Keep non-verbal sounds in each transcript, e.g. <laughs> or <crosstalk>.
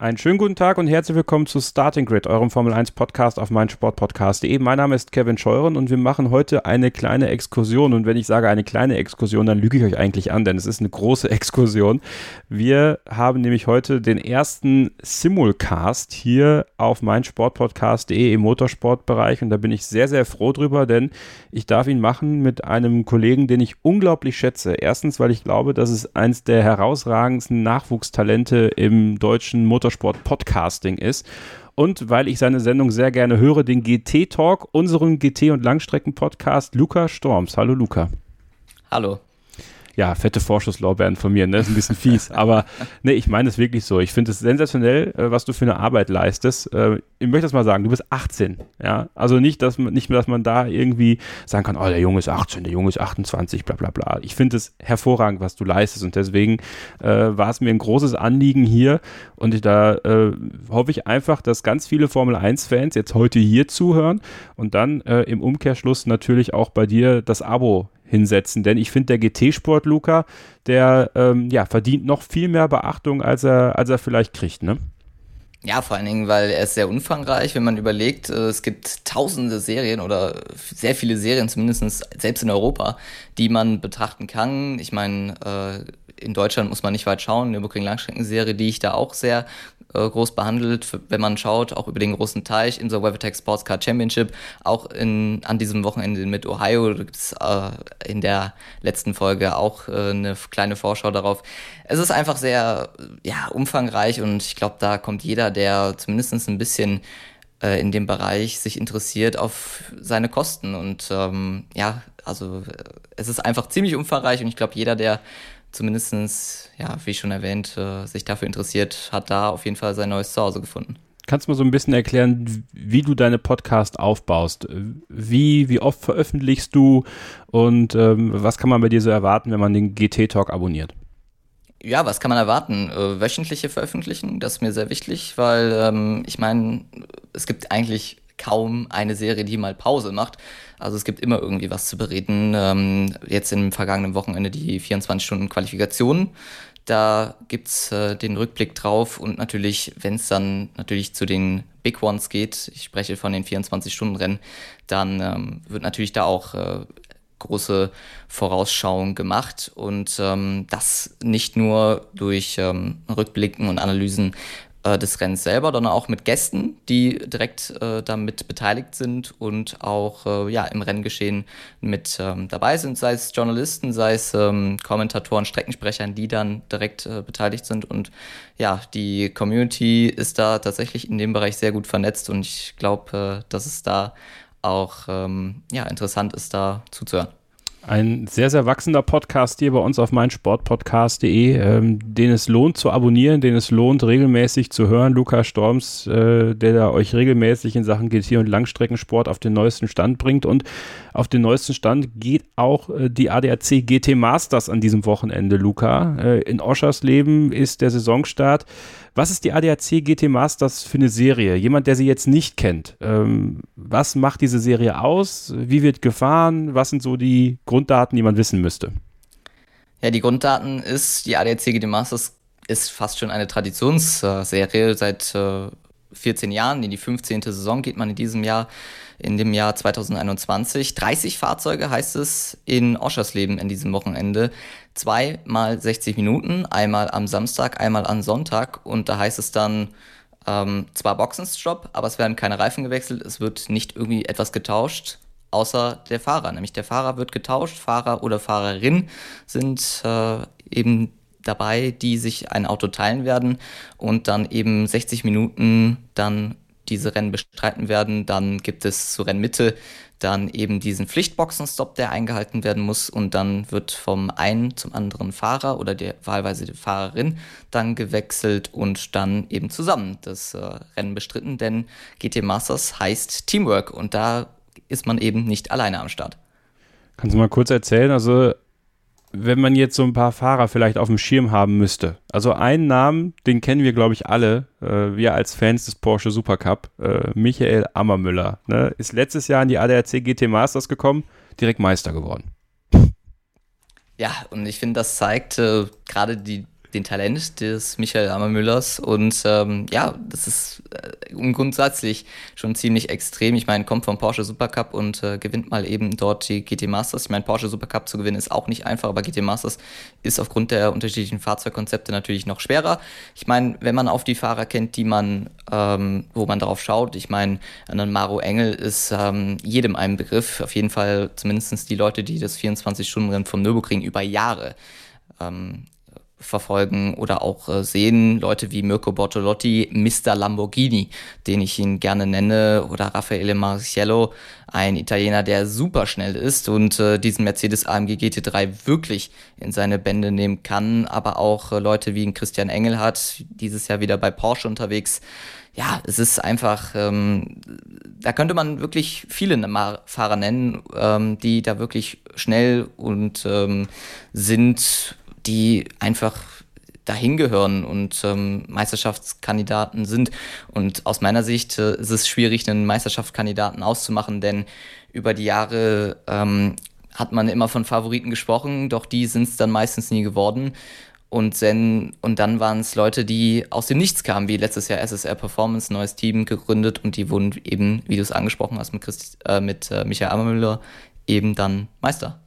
Einen schönen guten Tag und herzlich willkommen zu Starting Grid, eurem Formel 1 Podcast auf meinsportpodcast.de. Mein Name ist Kevin Scheuren und wir machen heute eine kleine Exkursion. Und wenn ich sage eine kleine Exkursion, dann lüge ich euch eigentlich an, denn es ist eine große <laughs> Exkursion. Wir haben nämlich heute den ersten Simulcast hier auf meinsportpodcast.de im Motorsportbereich und da bin ich sehr, sehr froh drüber, denn ich darf ihn machen mit einem Kollegen, den ich unglaublich schätze. Erstens, weil ich glaube, dass es eins der herausragendsten Nachwuchstalente im deutschen Motorsport Podcasting ist und weil ich seine Sendung sehr gerne höre, den GT Talk, unseren GT und Langstrecken Podcast Luca Storms. Hallo Luca. Hallo ja, fette Vorschusslorbeeren von mir, ne? Ist ein bisschen fies. <laughs> aber ne, ich meine es wirklich so. Ich finde es sensationell, äh, was du für eine Arbeit leistest. Äh, ich möchte das mal sagen, du bist 18. Ja, also nicht, dass man, nicht mehr, dass man da irgendwie sagen kann, oh, der Junge ist 18, der Junge ist 28, bla bla bla. Ich finde es hervorragend, was du leistest und deswegen äh, war es mir ein großes Anliegen hier und da äh, hoffe ich einfach, dass ganz viele Formel 1-Fans jetzt heute hier zuhören und dann äh, im Umkehrschluss natürlich auch bei dir das Abo hinsetzen. Denn ich finde, der GT-Sport, Luca, der ähm, ja, verdient noch viel mehr Beachtung, als er, als er vielleicht kriegt, ne? Ja, vor allen Dingen, weil er ist sehr umfangreich, wenn man überlegt, äh, es gibt tausende Serien oder sehr viele Serien, zumindest selbst in Europa, die man betrachten kann. Ich meine, äh, in Deutschland muss man nicht weit schauen. Nürburgring Langstreckenserie, die ich da auch sehr äh, groß behandelt, wenn man schaut, auch über den großen Teich in der WeatherTech Sports Car Championship, auch in, an diesem Wochenende mit Ohio, da gibt es äh, in der letzten Folge auch äh, eine kleine Vorschau darauf. Es ist einfach sehr ja, umfangreich und ich glaube, da kommt jeder, der zumindest ein bisschen äh, in dem Bereich sich interessiert, auf seine Kosten. Und ähm, ja, also es ist einfach ziemlich umfangreich und ich glaube, jeder, der zumindestens ja, wie schon erwähnt, äh, sich dafür interessiert, hat da auf jeden Fall sein neues Zuhause gefunden. Kannst du mal so ein bisschen erklären, wie du deine Podcast aufbaust? Wie, wie oft veröffentlichst du und ähm, was kann man bei dir so erwarten, wenn man den GT-Talk abonniert? Ja, was kann man erwarten? Äh, wöchentliche Veröffentlichen, das ist mir sehr wichtig, weil ähm, ich meine, es gibt eigentlich kaum eine Serie, die mal Pause macht. Also es gibt immer irgendwie was zu bereden. Ähm, jetzt im vergangenen Wochenende die 24-Stunden-Qualifikation. Da gibt's äh, den Rückblick drauf und natürlich, wenn es dann natürlich zu den Big Ones geht, ich spreche von den 24-Stunden-Rennen, dann ähm, wird natürlich da auch äh, große Vorausschauung gemacht und ähm, das nicht nur durch ähm, Rückblicken und Analysen äh, des Rennens selber, sondern auch mit Gästen, die direkt äh, damit beteiligt sind und auch äh, ja, im Renngeschehen mit ähm, dabei sind, sei es Journalisten, sei es ähm, Kommentatoren, Streckensprechern, die dann direkt äh, beteiligt sind. Und ja, die Community ist da tatsächlich in dem Bereich sehr gut vernetzt und ich glaube, äh, dass es da auch ähm, ja, interessant ist, da zuzuhören. Ein sehr, sehr wachsender Podcast hier bei uns auf meinsportpodcast.de, ähm, den es lohnt zu abonnieren, den es lohnt regelmäßig zu hören. Lukas Storms, äh, der da euch regelmäßig in Sachen GT und Langstreckensport auf den neuesten Stand bringt. Und auf den neuesten Stand geht auch äh, die ADAC GT Masters an diesem Wochenende, Luca. Äh, in Oschersleben ist der Saisonstart. Was ist die ADAC GT Masters für eine Serie? Jemand, der sie jetzt nicht kennt. Ähm, was macht diese Serie aus? Wie wird gefahren? Was sind so die Grunddaten, die man wissen müsste? Ja, die Grunddaten ist, die ADAC GT Masters ist fast schon eine Traditionsserie. Seit äh, 14 Jahren, in die 15. Saison geht man in diesem Jahr, in dem Jahr 2021. 30 Fahrzeuge heißt es in Oschersleben in diesem Wochenende. Zweimal 60 Minuten, einmal am Samstag, einmal am Sonntag. Und da heißt es dann ähm, zwar Boxenstopp, aber es werden keine Reifen gewechselt, es wird nicht irgendwie etwas getauscht, außer der Fahrer. Nämlich der Fahrer wird getauscht, Fahrer oder Fahrerin sind äh, eben dabei, die sich ein Auto teilen werden und dann eben 60 Minuten dann diese Rennen bestreiten werden. Dann gibt es zur Rennmitte dann eben diesen Pflichtboxenstopp, der eingehalten werden muss und dann wird vom einen zum anderen Fahrer oder der wahlweise die Fahrerin dann gewechselt und dann eben zusammen das äh, Rennen bestritten, denn GT Masters heißt Teamwork und da ist man eben nicht alleine am Start. Kannst du mal kurz erzählen, also wenn man jetzt so ein paar Fahrer vielleicht auf dem Schirm haben müsste. Also einen Namen, den kennen wir, glaube ich, alle, äh, wir als Fans des Porsche Supercup, äh, Michael Ammermüller, ne, ist letztes Jahr in die ADAC GT Masters gekommen, direkt Meister geworden. Ja, und ich finde, das zeigt äh, gerade die den Talent des Michael Ammermüllers und ähm, ja, das ist äh, grundsätzlich schon ziemlich extrem. Ich meine, kommt vom Porsche Supercup und äh, gewinnt mal eben dort die GT Masters. Ich meine, Porsche Supercup zu gewinnen ist auch nicht einfach, aber GT Masters ist aufgrund der unterschiedlichen Fahrzeugkonzepte natürlich noch schwerer. Ich meine, wenn man auf die Fahrer kennt, die man, ähm, wo man darauf schaut, ich meine, ein Maro Engel ist ähm, jedem ein Begriff, auf jeden Fall zumindest die Leute, die das 24-Stunden-Rennen vom Nürburgring über Jahre ähm, verfolgen oder auch äh, sehen. Leute wie Mirko Bortolotti, Mr. Lamborghini, den ich ihn gerne nenne, oder Raffaele Marciello, ein Italiener, der super schnell ist und äh, diesen Mercedes AMG GT3 wirklich in seine Bände nehmen kann. Aber auch äh, Leute wie Christian Engelhardt, dieses Jahr wieder bei Porsche unterwegs. Ja, es ist einfach, ähm, da könnte man wirklich viele Fahrer nennen, ähm, die da wirklich schnell und ähm, sind die einfach dahin gehören und ähm, Meisterschaftskandidaten sind. Und aus meiner Sicht äh, ist es schwierig, einen Meisterschaftskandidaten auszumachen, denn über die Jahre ähm, hat man immer von Favoriten gesprochen, doch die sind es dann meistens nie geworden. Und, then, und dann waren es Leute, die aus dem Nichts kamen, wie letztes Jahr SSR Performance, neues Team gegründet und die wurden eben, wie du es angesprochen hast, mit, Christ, äh, mit äh, Michael Ammermüller eben dann Meister.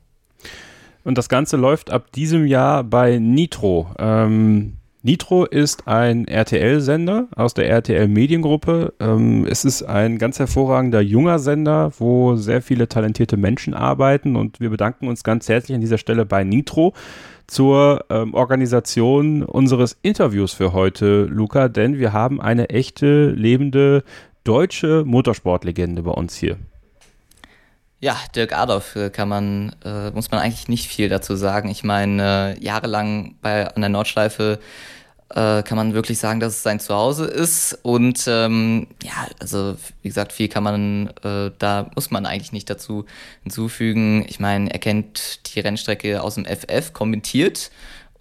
Und das Ganze läuft ab diesem Jahr bei Nitro. Ähm, Nitro ist ein RTL-Sender aus der RTL-Mediengruppe. Ähm, es ist ein ganz hervorragender junger Sender, wo sehr viele talentierte Menschen arbeiten. Und wir bedanken uns ganz herzlich an dieser Stelle bei Nitro zur ähm, Organisation unseres Interviews für heute, Luca, denn wir haben eine echte, lebende deutsche Motorsportlegende bei uns hier. Ja, Dirk Adolf äh, kann man, äh, muss man eigentlich nicht viel dazu sagen. Ich meine, äh, jahrelang bei, an der Nordschleife äh, kann man wirklich sagen, dass es sein Zuhause ist. Und ähm, ja, also wie gesagt, viel kann man, äh, da muss man eigentlich nicht dazu hinzufügen. Ich meine, er kennt die Rennstrecke aus dem FF, kommentiert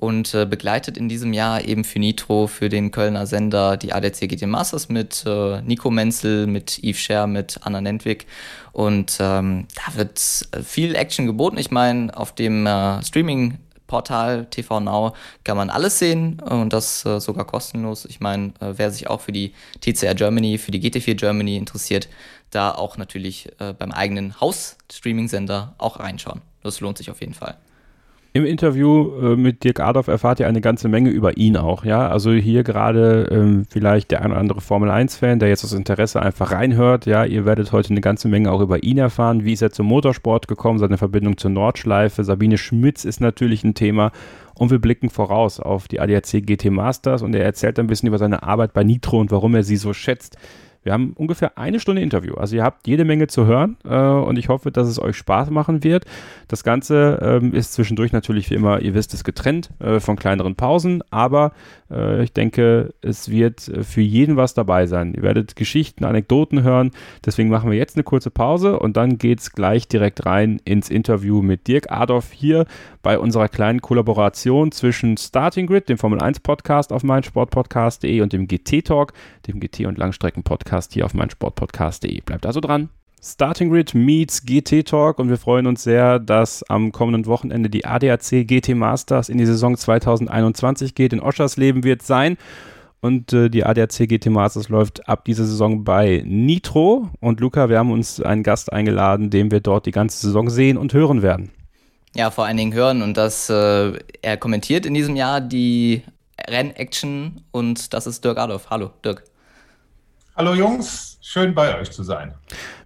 und äh, begleitet in diesem Jahr eben für Nitro, für den Kölner Sender die ADC GT Masters mit äh, Nico Menzel, mit Yves Scher, mit Anna Nentwig. Und ähm, da wird viel Action geboten. Ich meine, auf dem äh, Streaming Portal TV Now kann man alles sehen und das äh, sogar kostenlos. Ich meine, äh, wer sich auch für die TCR Germany, für die GT4 Germany interessiert, da auch natürlich äh, beim eigenen Haus-Streaming-Sender auch reinschauen. Das lohnt sich auf jeden Fall. Im Interview äh, mit Dirk Adolf erfahrt ihr eine ganze Menge über ihn auch, ja. Also hier gerade ähm, vielleicht der ein oder andere Formel 1-Fan, der jetzt das Interesse einfach reinhört, ja. Ihr werdet heute eine ganze Menge auch über ihn erfahren. Wie ist er zum Motorsport gekommen, seine Verbindung zur Nordschleife. Sabine Schmitz ist natürlich ein Thema. Und wir blicken voraus auf die ADAC GT Masters und er erzählt ein bisschen über seine Arbeit bei Nitro und warum er sie so schätzt. Wir haben ungefähr eine Stunde Interview. Also ihr habt jede Menge zu hören äh, und ich hoffe, dass es euch Spaß machen wird. Das Ganze ähm, ist zwischendurch natürlich wie immer, ihr wisst es, getrennt äh, von kleineren Pausen, aber äh, ich denke, es wird für jeden was dabei sein. Ihr werdet Geschichten, Anekdoten hören. Deswegen machen wir jetzt eine kurze Pause und dann geht es gleich direkt rein ins Interview mit Dirk Adolf hier bei unserer kleinen Kollaboration zwischen Starting Grid, dem Formel 1 Podcast auf meinsportpodcast.de und dem GT Talk, dem GT- und Langstrecken-Podcast hier auf meinsportpodcast.de. Bleibt also dran. Starting Grid meets GT Talk und wir freuen uns sehr, dass am kommenden Wochenende die ADAC GT Masters in die Saison 2021 geht. In Oschersleben wird sein. Und äh, die ADAC GT Masters läuft ab dieser Saison bei Nitro. Und Luca, wir haben uns einen Gast eingeladen, den wir dort die ganze Saison sehen und hören werden. Ja, vor allen Dingen hören und das, äh, er kommentiert in diesem Jahr die Rennaction und das ist Dirk Adolf. Hallo, Dirk. Hallo Jungs, schön bei euch zu sein.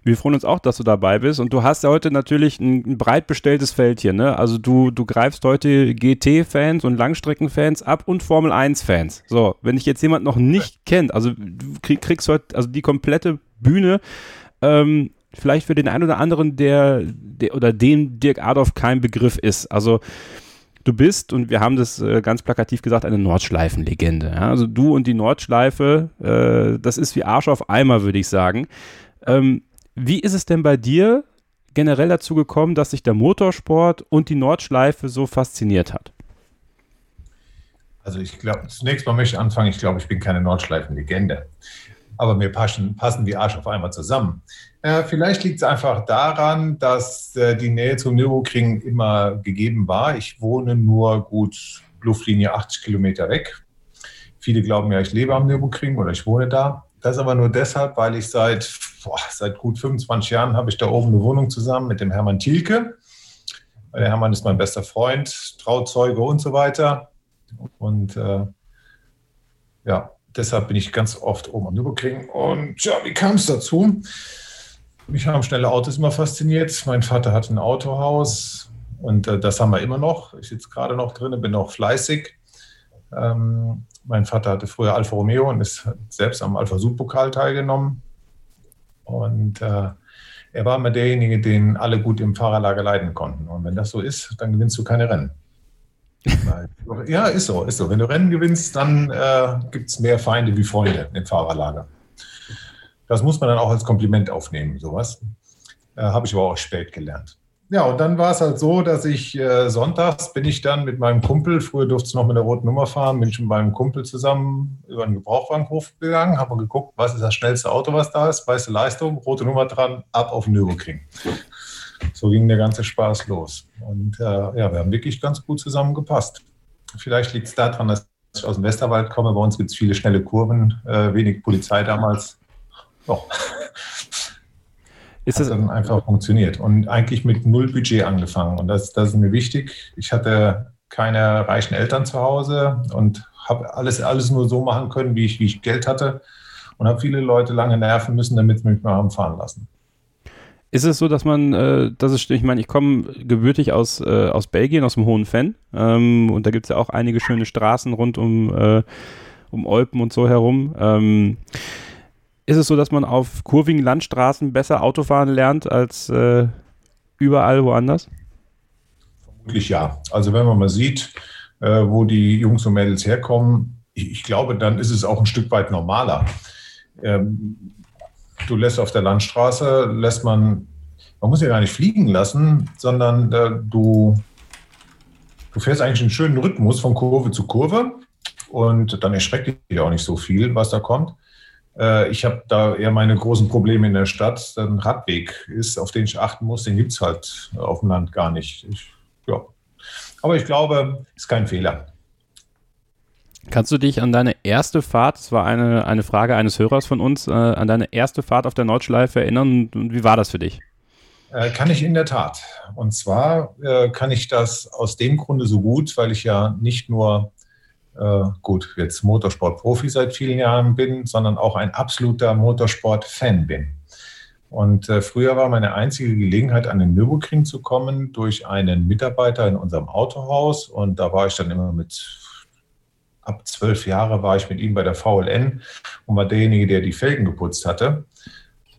Wir freuen uns auch, dass du dabei bist und du hast ja heute natürlich ein, ein breit bestelltes Feld hier, ne? Also du, du greifst heute GT-Fans und Langstreckenfans ab und Formel 1-Fans. So, wenn dich jetzt jemand noch nicht kennt, also du kriegst heute also die komplette Bühne, ähm, vielleicht für den einen oder anderen, der, der oder dem Dirk Adolf kein Begriff ist. Also du bist, und wir haben das äh, ganz plakativ gesagt, eine Nordschleifenlegende. Ja? Also du und die Nordschleife, äh, das ist wie Arsch auf Eimer, würde ich sagen. Ähm, wie ist es denn bei dir generell dazu gekommen, dass sich der Motorsport und die Nordschleife so fasziniert hat? Also ich glaube, zunächst mal möchte ich anfangen, ich glaube, ich bin keine Nordschleifen-Legende. Aber mir passen, passen die Arsch auf einmal zusammen. Äh, vielleicht liegt es einfach daran, dass äh, die Nähe zum Nürburgring immer gegeben war. Ich wohne nur gut Luftlinie 80 Kilometer weg. Viele glauben ja, ich lebe am Nürburgring oder ich wohne da. Das aber nur deshalb, weil ich seit, boah, seit gut 25 Jahren habe ich da oben eine Wohnung zusammen mit dem Hermann Thielke. Der Hermann ist mein bester Freund, Trauzeuge und so weiter. Und äh, ja, deshalb bin ich ganz oft oben am Nürburgring. Und ja, wie kam es dazu? Mich haben schnelle Autos immer fasziniert. Mein Vater hat ein Autohaus und äh, das haben wir immer noch. Ich sitze gerade noch drin, bin auch fleißig. Ähm, mein Vater hatte früher Alfa Romeo und ist selbst am Alfa Sud-Pokal teilgenommen. Und äh, er war immer derjenige, den alle gut im Fahrerlager leiden konnten. Und wenn das so ist, dann gewinnst du keine Rennen. <laughs> ja, ist so, ist so. Wenn du Rennen gewinnst, dann äh, gibt es mehr Feinde wie Freunde im Fahrerlager. Das muss man dann auch als Kompliment aufnehmen, sowas. Äh, Habe ich aber auch spät gelernt. Ja, und dann war es halt so, dass ich äh, sonntags bin ich dann mit meinem Kumpel, früher durfte es noch mit der roten Nummer fahren, bin ich mit meinem Kumpel zusammen über den Gebrauchwagenhof gegangen, habe geguckt, was ist das schnellste Auto, was da ist, weiße Leistung, rote Nummer dran, ab auf Nürburgring. So ging der ganze Spaß los. Und äh, ja, wir haben wirklich ganz gut zusammengepasst. Vielleicht liegt es daran, dass ich aus dem Westerwald komme. Bei uns gibt es viele schnelle Kurven, äh, wenig Polizei damals. Doch. Ist das dann einfach funktioniert und eigentlich mit null Budget angefangen. Und das, das ist mir wichtig. Ich hatte keine reichen Eltern zu Hause und habe alles, alles nur so machen können, wie ich, wie ich Geld hatte und habe viele Leute lange nerven müssen, damit sie mich mal haben fahren lassen. Ist es so, dass man, äh, das ist, ich meine, ich komme gebürtig aus, äh, aus Belgien, aus dem Hohen Fenn, ähm, und da gibt es ja auch einige schöne Straßen rund um, äh, um Olpen und so herum. Ähm, ist es so, dass man auf kurvigen Landstraßen besser Autofahren lernt als äh, überall woanders? Vermutlich ja. Also wenn man mal sieht, äh, wo die Jungs und Mädels herkommen, ich, ich, glaube, dann ist es auch ein Stück weit normaler. Ähm, du lässt auf der Landstraße, lässt man, man muss ja gar nicht fliegen lassen, sondern äh, du, du fährst eigentlich einen schönen Rhythmus von Kurve zu Kurve und dann erschreckt dich auch nicht so viel, was da kommt. Äh, ich habe da eher meine großen Probleme in der Stadt. Ein Radweg ist, auf den ich achten muss, den gibt es halt auf dem Land gar nicht. Ich, ja. Aber ich glaube, ist kein Fehler. Kannst du dich an deine erste Fahrt, das war eine, eine Frage eines Hörers von uns, äh, an deine erste Fahrt auf der Nordschleife erinnern? Und wie war das für dich? Äh, kann ich in der Tat. Und zwar äh, kann ich das aus dem Grunde so gut, weil ich ja nicht nur äh, gut, jetzt Motorsport-Profi seit vielen Jahren bin, sondern auch ein absoluter Motorsport-Fan bin. Und äh, früher war meine einzige Gelegenheit, an den Nürburgring zu kommen, durch einen Mitarbeiter in unserem Autohaus. Und da war ich dann immer mit, ab zwölf Jahre war ich mit ihm bei der VLN und war derjenige, der die Felgen geputzt hatte.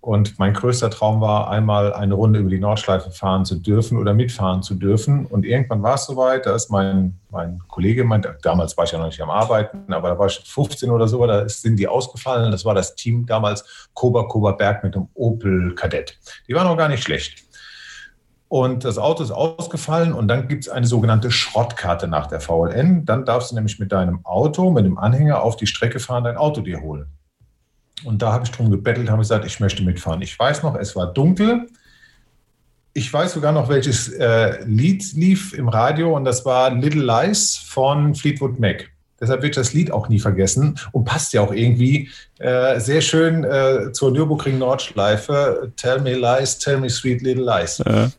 Und mein größter Traum war, einmal eine Runde über die Nordschleife fahren zu dürfen oder mitfahren zu dürfen. Und irgendwann war es soweit, da ist mein, mein Kollege, mein, damals war ich ja noch nicht am Arbeiten, aber da war ich 15 oder so, da sind die ausgefallen. Das war das Team damals Koba Koba Berg mit dem Opel Kadett. Die waren auch gar nicht schlecht. Und das Auto ist ausgefallen und dann gibt es eine sogenannte Schrottkarte nach der VLN. Dann darfst du nämlich mit deinem Auto, mit dem Anhänger auf die Strecke fahren, dein Auto dir holen. Und da habe ich drum gebettelt, habe gesagt, ich möchte mitfahren. Ich weiß noch, es war dunkel. Ich weiß sogar noch, welches äh, Lied lief im Radio und das war Little Lies von Fleetwood Mac. Deshalb wird das Lied auch nie vergessen und passt ja auch irgendwie äh, sehr schön äh, zur Nürburgring Nordschleife. Tell me lies, tell me sweet little lies. Ja.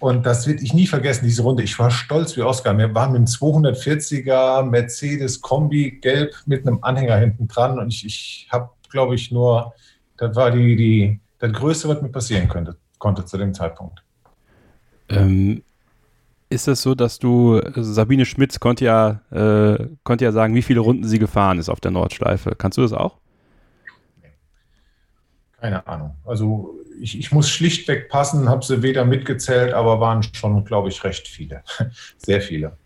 Und das wird ich nie vergessen, diese Runde. Ich war stolz wie Oscar. Wir waren mit einem 240er Mercedes Kombi gelb mit einem Anhänger hinten dran und ich, ich habe glaube ich, nur, das war die, die, das Größte, was mir passieren könnte, konnte zu dem Zeitpunkt. Ähm, ist es so, dass du, also Sabine Schmitz konnte ja, äh, konnte ja sagen, wie viele Runden sie gefahren ist auf der Nordschleife. Kannst du das auch? Keine Ahnung. Also ich, ich muss schlichtweg passen, habe sie weder mitgezählt, aber waren schon, glaube ich, recht viele. <laughs> Sehr viele.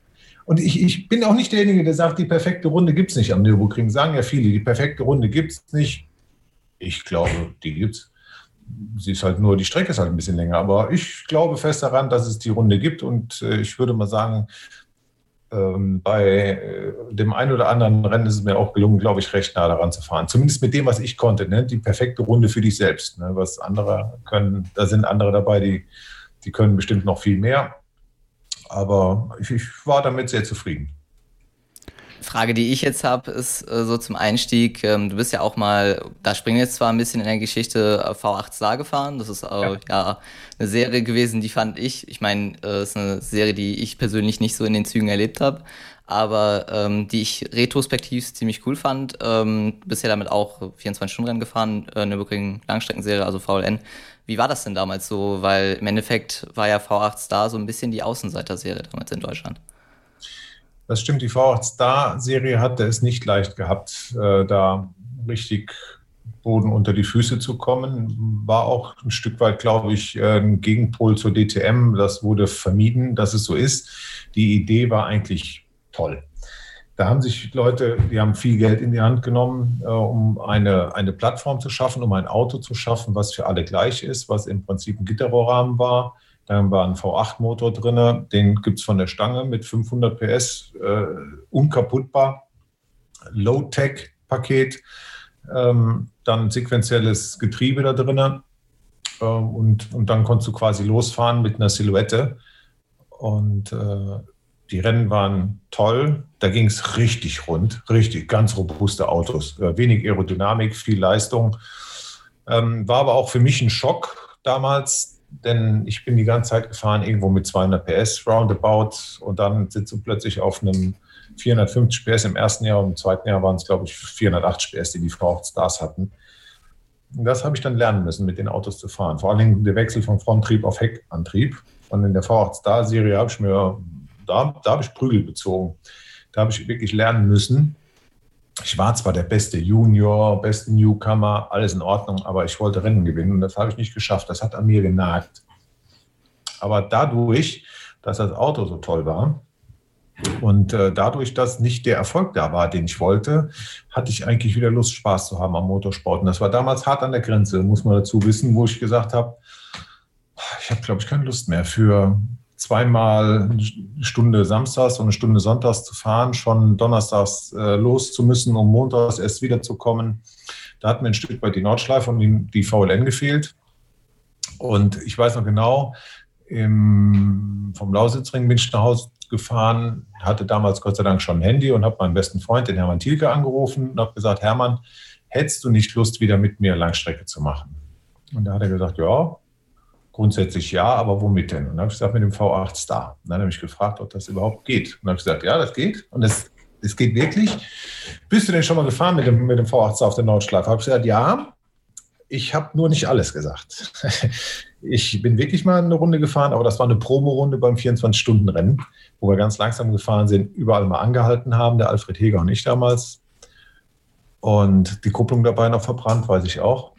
Und ich, ich bin auch nicht derjenige, der sagt, die perfekte Runde gibt es nicht am Nürburgring. Sagen ja viele, die perfekte Runde gibt es nicht. Ich glaube, die gibt es. sie ist halt nur, die Strecke ist halt ein bisschen länger. Aber ich glaube fest daran, dass es die Runde gibt und äh, ich würde mal sagen, ähm, bei äh, dem einen oder anderen Rennen ist es mir auch gelungen, glaube ich, recht nah daran zu fahren. Zumindest mit dem, was ich konnte. Ne? Die perfekte Runde für dich selbst. Ne? Was andere können, da sind andere dabei, die, die können bestimmt noch viel mehr. Aber ich, ich war damit sehr zufrieden. Frage, die ich jetzt habe, ist äh, so zum Einstieg. Ähm, du bist ja auch mal, da springen wir jetzt zwar ein bisschen in der Geschichte äh, V8 Star gefahren. Das ist äh, ja. ja. eine Serie gewesen, die fand ich. Ich meine, es äh, ist eine Serie, die ich persönlich nicht so in den Zügen erlebt habe, aber ähm, die ich retrospektiv ziemlich cool fand. Ähm, bisher damit auch 24-Stunden-Rennen gefahren, äh, eine wirklich Langstreckenserie, also VLN. Wie war das denn damals so? Weil im Endeffekt war ja V8 Star so ein bisschen die Außenseiter-Serie damals in Deutschland. Das stimmt, die V8 Star-Serie hatte es nicht leicht gehabt, äh, da richtig Boden unter die Füße zu kommen. War auch ein Stück weit, glaube ich, äh, ein Gegenpol zur DTM. Das wurde vermieden, dass es so ist. Die Idee war eigentlich toll. Da haben sich Leute, die haben viel Geld in die Hand genommen, äh, um eine, eine Plattform zu schaffen, um ein Auto zu schaffen, was für alle gleich ist, was im Prinzip ein Gitterrohrrahmen war, dann war ein V8-Motor drin, den gibt es von der Stange mit 500 PS, äh, unkaputtbar. Low-Tech-Paket, ähm, dann sequenzielles Getriebe da drin. Äh, und, und dann konntest du quasi losfahren mit einer Silhouette. Und äh, die Rennen waren toll. Da ging es richtig rund, richtig ganz robuste Autos. Äh, wenig Aerodynamik, viel Leistung. Ähm, war aber auch für mich ein Schock damals, denn ich bin die ganze Zeit gefahren, irgendwo mit 200 PS roundabout und dann sitzt du plötzlich auf einem 450 PS im ersten Jahr und im zweiten Jahr waren es, glaube ich, 480 PS, die die V8 Stars hatten. Und das habe ich dann lernen müssen, mit den Autos zu fahren. Vor allen Dingen der Wechsel von Fronttrieb auf Heckantrieb. Und in der V8 Star Serie habe ich mir, da, da habe ich Prügel bezogen. Da habe ich wirklich lernen müssen, ich war zwar der beste Junior, beste Newcomer, alles in Ordnung, aber ich wollte Rennen gewinnen und das habe ich nicht geschafft. Das hat an mir genagt. Aber dadurch, dass das Auto so toll war und äh, dadurch, dass nicht der Erfolg da war, den ich wollte, hatte ich eigentlich wieder Lust, Spaß zu haben am Motorsport. Und das war damals hart an der Grenze, muss man dazu wissen, wo ich gesagt habe, ich habe, glaube ich, keine Lust mehr für zweimal eine Stunde samstags und eine Stunde sonntags zu fahren, schon donnerstags äh, los zu müssen, um montags erst wiederzukommen. Da hat mir ein Stück weit die Nordschleife und die, die VLN gefehlt. Und ich weiß noch genau, im, vom Lausitzring bin ich nach Hause gefahren, hatte damals Gott sei Dank schon ein Handy und habe meinen besten Freund, den Hermann Thielke, angerufen und habe gesagt, Hermann, hättest du nicht Lust, wieder mit mir Langstrecke zu machen? Und da hat er gesagt, ja, Grundsätzlich ja, aber womit denn? Und dann habe ich gesagt, mit dem V8 Star. Und dann habe ich gefragt, ob das überhaupt geht. Und dann habe ich gesagt, ja, das geht. Und es, es geht wirklich. Bist du denn schon mal gefahren mit dem, mit dem V8 Star auf der Nordschleife? Habe ich gesagt, ja. Ich habe nur nicht alles gesagt. <laughs> Ich bin wirklich mal eine Runde gefahren, aber das war eine Proberunde beim 24-Stunden-Rennen, wo wir ganz langsam gefahren sind, überall mal angehalten haben, der Alfred Heger und ich damals. Und die Kupplung dabei noch verbrannt, weiß ich auch.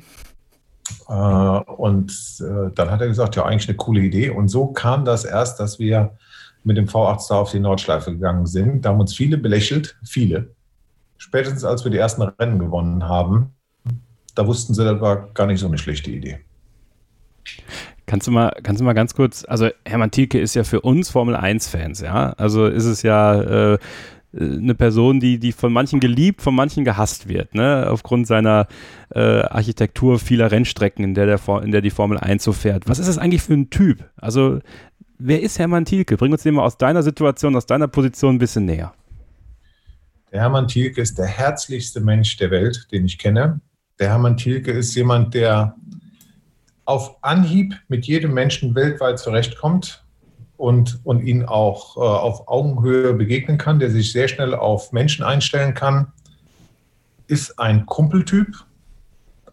Äh, und äh, dann hat er gesagt, ja, eigentlich eine coole Idee. Und so kam das erst, dass wir mit dem V8 Star auf die Nordschleife gegangen sind. Da haben uns viele belächelt, viele. Spätestens als wir die ersten Rennen gewonnen haben, da wussten sie, das war gar nicht so eine schlechte Idee. Kannst du mal, kannst du mal ganz kurz, also Hermann Thielke ist ja für uns Formel 1-Fans, ja. Also ist es ja äh, eine Person, die, die von manchen geliebt, von manchen gehasst wird, ne? aufgrund seiner äh, Architektur vieler Rennstrecken, in der, der, in der die Formel 1 so fährt. Was ist das eigentlich für ein Typ? Also, wer ist Hermann Thielke? Bring uns den mal aus deiner Situation, aus deiner Position ein bisschen näher. Der Hermann Thielke ist der herzlichste Mensch der Welt, den ich kenne. Der Hermann Thielke ist jemand, der auf Anhieb mit jedem Menschen weltweit zurechtkommt, und, und ihn auch äh, auf Augenhöhe begegnen kann, der sich sehr schnell auf Menschen einstellen kann, ist ein Kumpeltyp.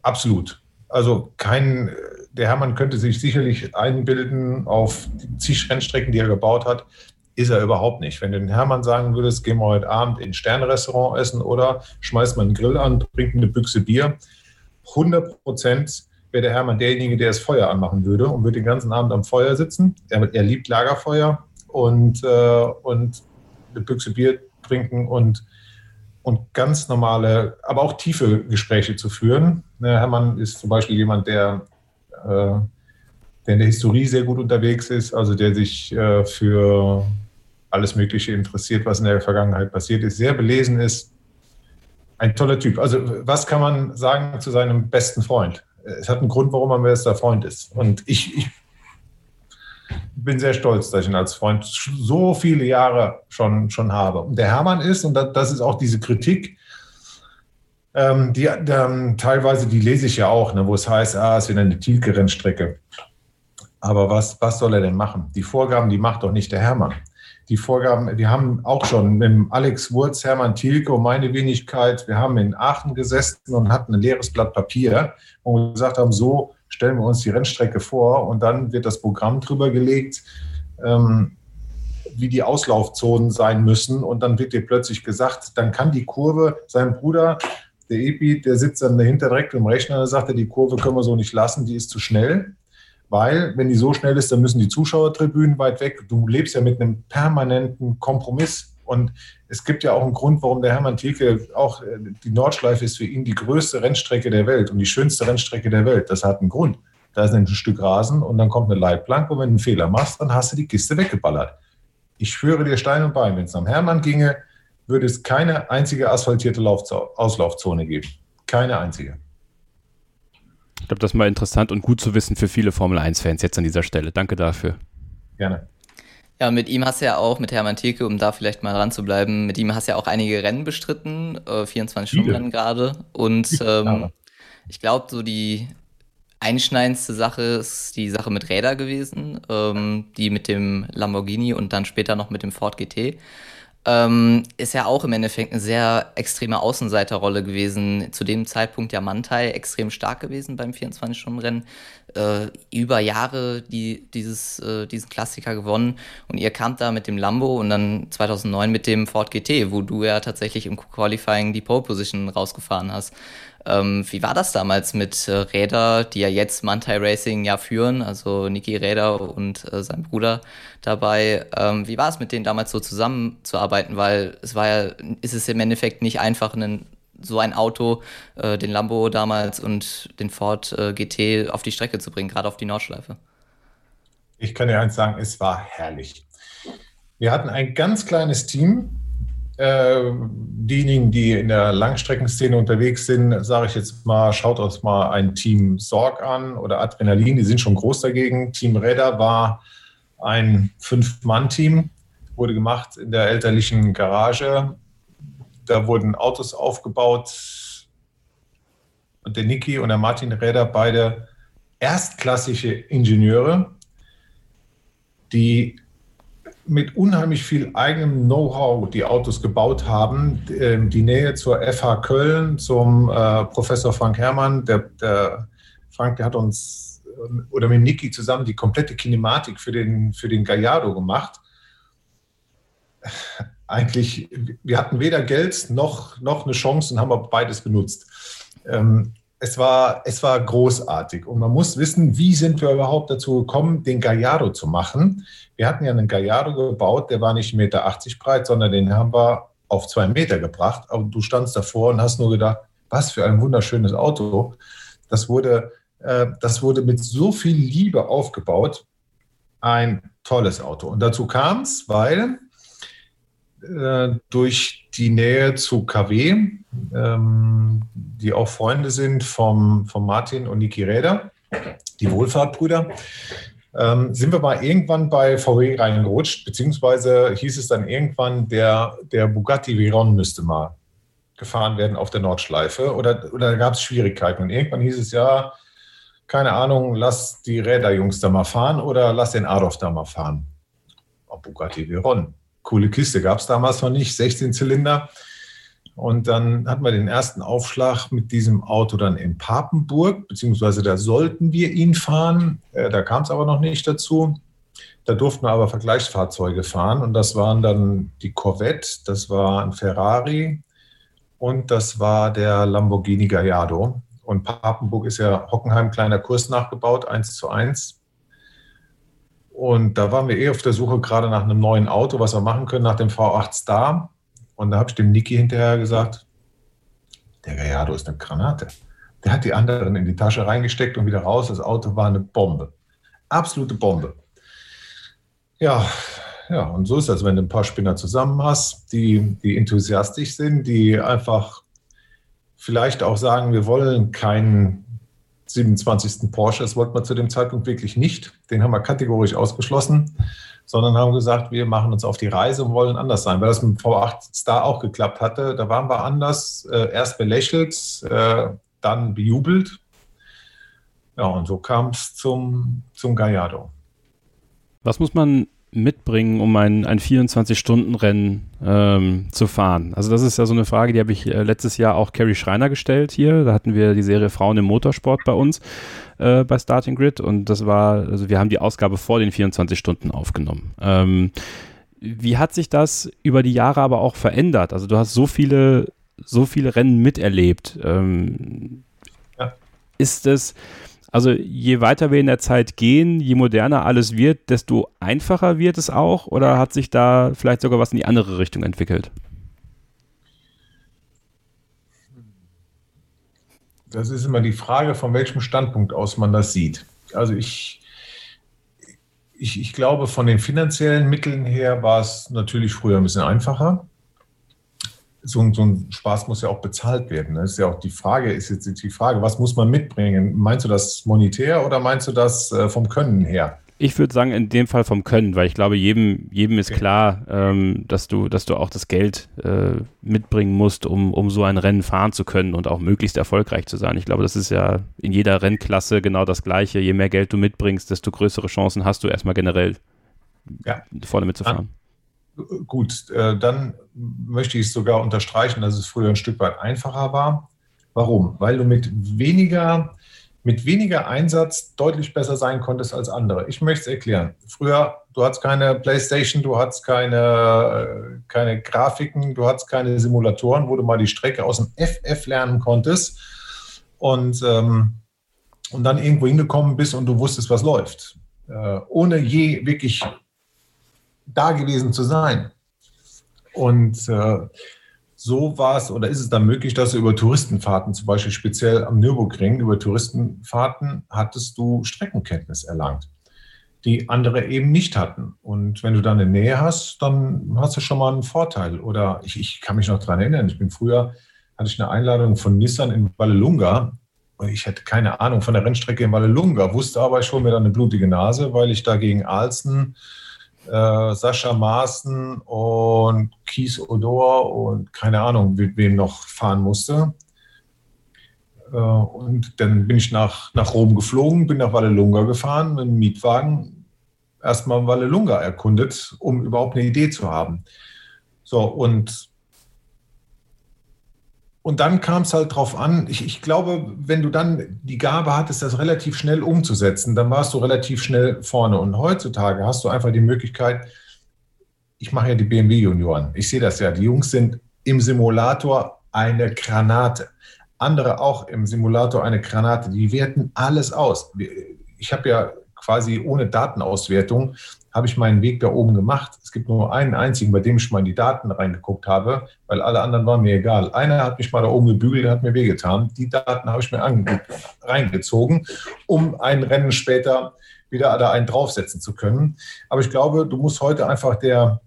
Absolut. Also kein, der Hermann könnte sich sicherlich einbilden auf die zig Rennstrecken, die er gebaut hat, ist er überhaupt nicht. Wenn du den Hermann sagen würdest, gehen wir heute Abend in ein Sternrestaurant essen oder schmeißt man einen Grill an, trinkt eine Büchse Bier, 100 Prozent wäre der Hermann derjenige, der das Feuer anmachen würde und würde den ganzen Abend am Feuer sitzen. Er, er liebt Lagerfeuer und, äh, und eine Büchse Bier trinken und, und ganz normale, aber auch tiefe Gespräche zu führen. Der Hermann ist zum Beispiel jemand, der äh, der in der Historie sehr gut unterwegs ist, also der sich äh, für alles Mögliche interessiert, was in der Vergangenheit passiert ist, sehr belesen ist. Ein toller Typ. Also, was kann man sagen zu seinem besten Freund? Es hat einen Grund, warum er mein bester Freund ist. Und ich, ich bin sehr stolz, dass ich ihn als Freund so viele Jahre schon, schon habe. Und der Hermann ist, und das ist auch diese Kritik, ähm, die, ähm, teilweise, die lese ich ja auch, ne, wo es heißt, ah, es ist wieder eine Thielke-Rennstrecke. Aber was, was soll er denn machen? Die Vorgaben, die macht doch nicht der Hermann. Die Vorgaben, wir haben auch schon mit Alex Wurz, Hermann Thielke und meine Wenigkeit, wir haben in Aachen gesessen und hatten ein leeres Blatt Papier, wir gesagt haben, so stellen wir uns die Rennstrecke vor und dann wird das Programm drüber gelegt, ähm, wie die Auslaufzonen sein müssen. Und dann wird dir plötzlich gesagt, dann kann die Kurve, sein Bruder, der Epi, der sitzt dann dahinter direkt im Rechner, sagt er, die Kurve können wir so nicht lassen, die ist zu schnell weil wenn die so schnell ist, dann müssen die Zuschauertribünen weit weg. Du lebst ja mit einem permanenten Kompromiss. Und es gibt ja auch einen Grund, warum der Hermann Thielke auch, äh, die Nordschleife ist für ihn die größte Rennstrecke der Welt und die schönste Rennstrecke der Welt. Das hat einen Grund. Da ist ein Stück Rasen und dann kommt eine Leitplanke und wenn du einen Fehler machst, dann hast du die Kiste weggeballert. Ich schwöre dir Stein und Bein, wenn es am Hermann ginge, würde es keine einzige asphaltierte Auslaufzone geben. Keine einzige. Ich glaube, das ist mal interessant und gut zu wissen für viele Formel-1-Fans jetzt an dieser Stelle. Danke dafür. Gerne. Ja, mit ihm hast du ja auch, mit Hermann Thielke, um da vielleicht mal dran zu bleiben, mit ihm hast du ja auch einige Rennen bestritten, äh, 24-Stunden-Rennen gerade. Und ähm, ich glaube, so die einschneidendste Sache ist die Sache mit Räder gewesen, ähm, die mit dem Lamborghini und dann später noch mit dem Ford GT ähm, ist ja auch im Endeffekt eine sehr extreme Außenseiterrolle gewesen. Zu dem Zeitpunkt ja Mantai extrem stark gewesen beim 24-Stunden-Rennen. Äh, über Jahre die, dieses, äh, diesen Klassiker gewonnen. Und ihr kamt da mit dem Lambo und dann 2009 mit dem Ford GT, wo du ja tatsächlich im Qualifying die Pole Position rausgefahren hast. Ähm, wie war das damals mit äh, Räder, die ja jetzt Mantai Racing ja führen, also Niki Räder und äh, sein Bruder dabei? Ähm, wie war es mit denen damals so zusammenzuarbeiten? Weil es war ja, ist es im Endeffekt nicht einfach, einen, so ein Auto, äh, den Lambo damals und den Ford äh, GT auf die Strecke zu bringen, gerade auf die Nordschleife. Ich kann dir eins sagen, es war herrlich. Wir hatten ein ganz kleines Team, äh, diejenigen, die in der Langstreckenszene unterwegs sind, sage ich jetzt mal, schaut euch mal ein Team Sorg an oder Adrenalin, die sind schon groß dagegen. Team Räder war ein Fünf-Mann-Team, wurde gemacht in der elterlichen Garage. Da wurden Autos aufgebaut. Und der Niki und der Martin Räder, beide erstklassige Ingenieure, die mit unheimlich viel eigenem Know-how die Autos gebaut haben. Ähm, die Nähe zur FH Köln, zum äh, Professor Frank Herrmann, der, der, Frank, der hat uns äh, oder mit Niki zusammen die komplette Kinematik für den, für den Gallardo gemacht. Eigentlich, wir hatten weder Geld noch, noch eine Chance und haben aber beides benutzt. Ähm, es war, es war großartig. Und man muss wissen, wie sind wir überhaupt dazu gekommen, den Gallardo zu machen. Wir hatten ja einen Gallardo gebaut, der war nicht 1,80 Meter breit, sondern den haben wir auf zwei Meter gebracht. Aber du standst davor und hast nur gedacht, was für ein wunderschönes Auto. Das wurde, äh, das wurde mit so viel Liebe aufgebaut. Ein tolles Auto. Und dazu kam es, weil äh, durch die Nähe zu KW, ähm, die auch Freunde sind vom, vom Martin und Niki Räder, die Wohlfahrtbrüder, ähm, sind wir mal irgendwann bei VW reingerutscht, beziehungsweise hieß es dann irgendwann, der, der Bugatti Veyron müsste mal gefahren werden auf der Nordschleife oder, oder gab es Schwierigkeiten. Und irgendwann hieß es ja, keine Ahnung, lass die Räderjungs da mal fahren oder lass den Adolf da mal fahren. Bugatti Veyron, coole Kiste, gab es damals noch nicht, 16 Zylinder. Und dann hatten wir den ersten Aufschlag mit diesem Auto dann in Papenburg, beziehungsweise da sollten wir ihn fahren. Äh, da kam es aber noch nicht dazu. Da durften wir aber Vergleichsfahrzeuge fahren und das waren dann die Corvette, das war ein Ferrari und das war der Lamborghini Gallardo. Und Papenburg ist ja Hockenheim kleiner Kurs nachgebaut, eins zu eins. Und da waren wir eh auf der Suche gerade nach einem neuen Auto, was wir machen können nach dem V8 Star. Und da habe ich dem Niki hinterher gesagt, der Gallardo ist eine Granate. Der hat die anderen in die Tasche reingesteckt und wieder raus. Das Auto war eine Bombe. Absolute Bombe. Ja, ja, und so ist das, wenn du ein paar Spinner zusammen hast, die, die enthusiastisch sind, die einfach vielleicht auch sagen, wir wollen keinen 27. Porsche, das wollten wir zu dem Zeitpunkt wirklich nicht. Den haben wir kategorisch ausgeschlossen, sondern haben gesagt, wir machen uns auf die Reise und wollen anders sein. Weil das mit dem V8 Star auch geklappt hatte, da waren wir anders, äh, erst belächelt, äh, dann bejubelt. Ja, und so kam es zum, zum Gallardo. Was muss man mitbringen, um ein, ein 24-Stunden-Rennen ähm, zu fahren? Also das ist ja so eine Frage, die habe ich äh, letztes Jahr auch Carrie Schreiner gestellt hier. Da hatten wir die Serie Frauen im Motorsport bei uns äh, bei Starting Grid und das war, also wir haben die Ausgabe vor den 24 Stunden aufgenommen. Ähm, wie hat sich das über die Jahre aber auch verändert? Also du hast so viele, so viele Rennen miterlebt. Ähm, ja. Ist es also je weiter wir in der Zeit gehen, je moderner alles wird, desto einfacher wird es auch oder hat sich da vielleicht sogar was in die andere Richtung entwickelt? Das ist immer die Frage, von welchem Standpunkt aus man das sieht. Also ich, ich, ich glaube, von den finanziellen Mitteln her war es natürlich früher ein bisschen einfacher so, so, ein Spaß muss ja auch bezahlt werden. Das ist ja auch die Frage, ist jetzt die Frage, was muss man mitbringen? Meinst du das monetär oder meinst du das äh, vom Können her? Ich würde sagen, in dem Fall vom Können, weil ich glaube, jedem, jedem ist klar, ähm, dass, du, dass du auch das Geld äh, mitbringen musst, um, um so ein Rennen fahren zu können und auch möglichst erfolgreich zu sein. Ich glaube, das ist ja in jeder Rennklasse genau das Gleiche. Je mehr Geld du mitbringst, desto größere Chancen hast du erstmal generell ja. vorne mitzufahren. Gut, äh, dann möchte ich sogar unterstreichen, dass es früher ein Stück weit einfacher war. Warum? Weil du mit weniger, mit weniger Einsatz deutlich besser sein konntest als andere. Ich möchte es erklären. Früher, du hattest keine Playstation, du hattest keine, äh, keine Grafiken, du hattest keine Simulatoren, wo du mal die Strecke aus dem FF lernen konntest und, ähm, und dann irgendwo hingekommen bist und du wusstest, was läuft. Äh, ohne je wirklich da gewesen zu sein. Und äh, so war es oder ist es dann möglich, dass du über Touristenfahrten, zum Beispiel speziell am Nürburgring, über Touristenfahrten hattest du Streckenkenntnis erlangt, die andere eben nicht hatten. Und wenn du dann eine Nähe hast, dann hast du schon mal einen Vorteil. Oder ich, ich kann mich noch daran erinnern, ich bin früher, hatte ich eine Einladung von Nissan in Vallelunga. Ich hatte keine Ahnung von der Rennstrecke in Vallelunga, wusste aber, ich hole mir dann eine blutige Nase, weil ich da gegen Alsten äh, Sascha Maaßen und Kies Odor und keine Ahnung, mit wem noch fahren musste. Äh, und dann bin ich nach, nach Rom geflogen, bin nach Vallelunga gefahren mit einem Mietwagen, erstmal Vallelunga erkundet, um überhaupt eine Idee zu haben. So, und und dann kam es halt drauf an, ich, ich, glaube, wenn du dann die Gabe hattest, das relativ schnell umzusetzen, dann warst du relativ schnell vorne. Und heutzutage hast du einfach die Möglichkeit, ich mache ja die BMW Junioren, ich sehe das ja, die Jungs sind im Simulator eine Granate. Andere auch im Simulator eine Granate, die werten alles aus. Ich habe ja quasi ohne Datenauswertung habe ich meinen Weg da oben gemacht. Es gibt nur einen einzigen, bei dem ich mal in die Daten reingeguckt habe, weil alle anderen waren mir egal. Einer hat mich mal da oben gebügelt, hat mir wehgetan. Die Daten habe ich mir reingezogen, um ein Rennen später wieder da einen draufsetzen zu können. Aber ich glaube, du musst heute einfach der,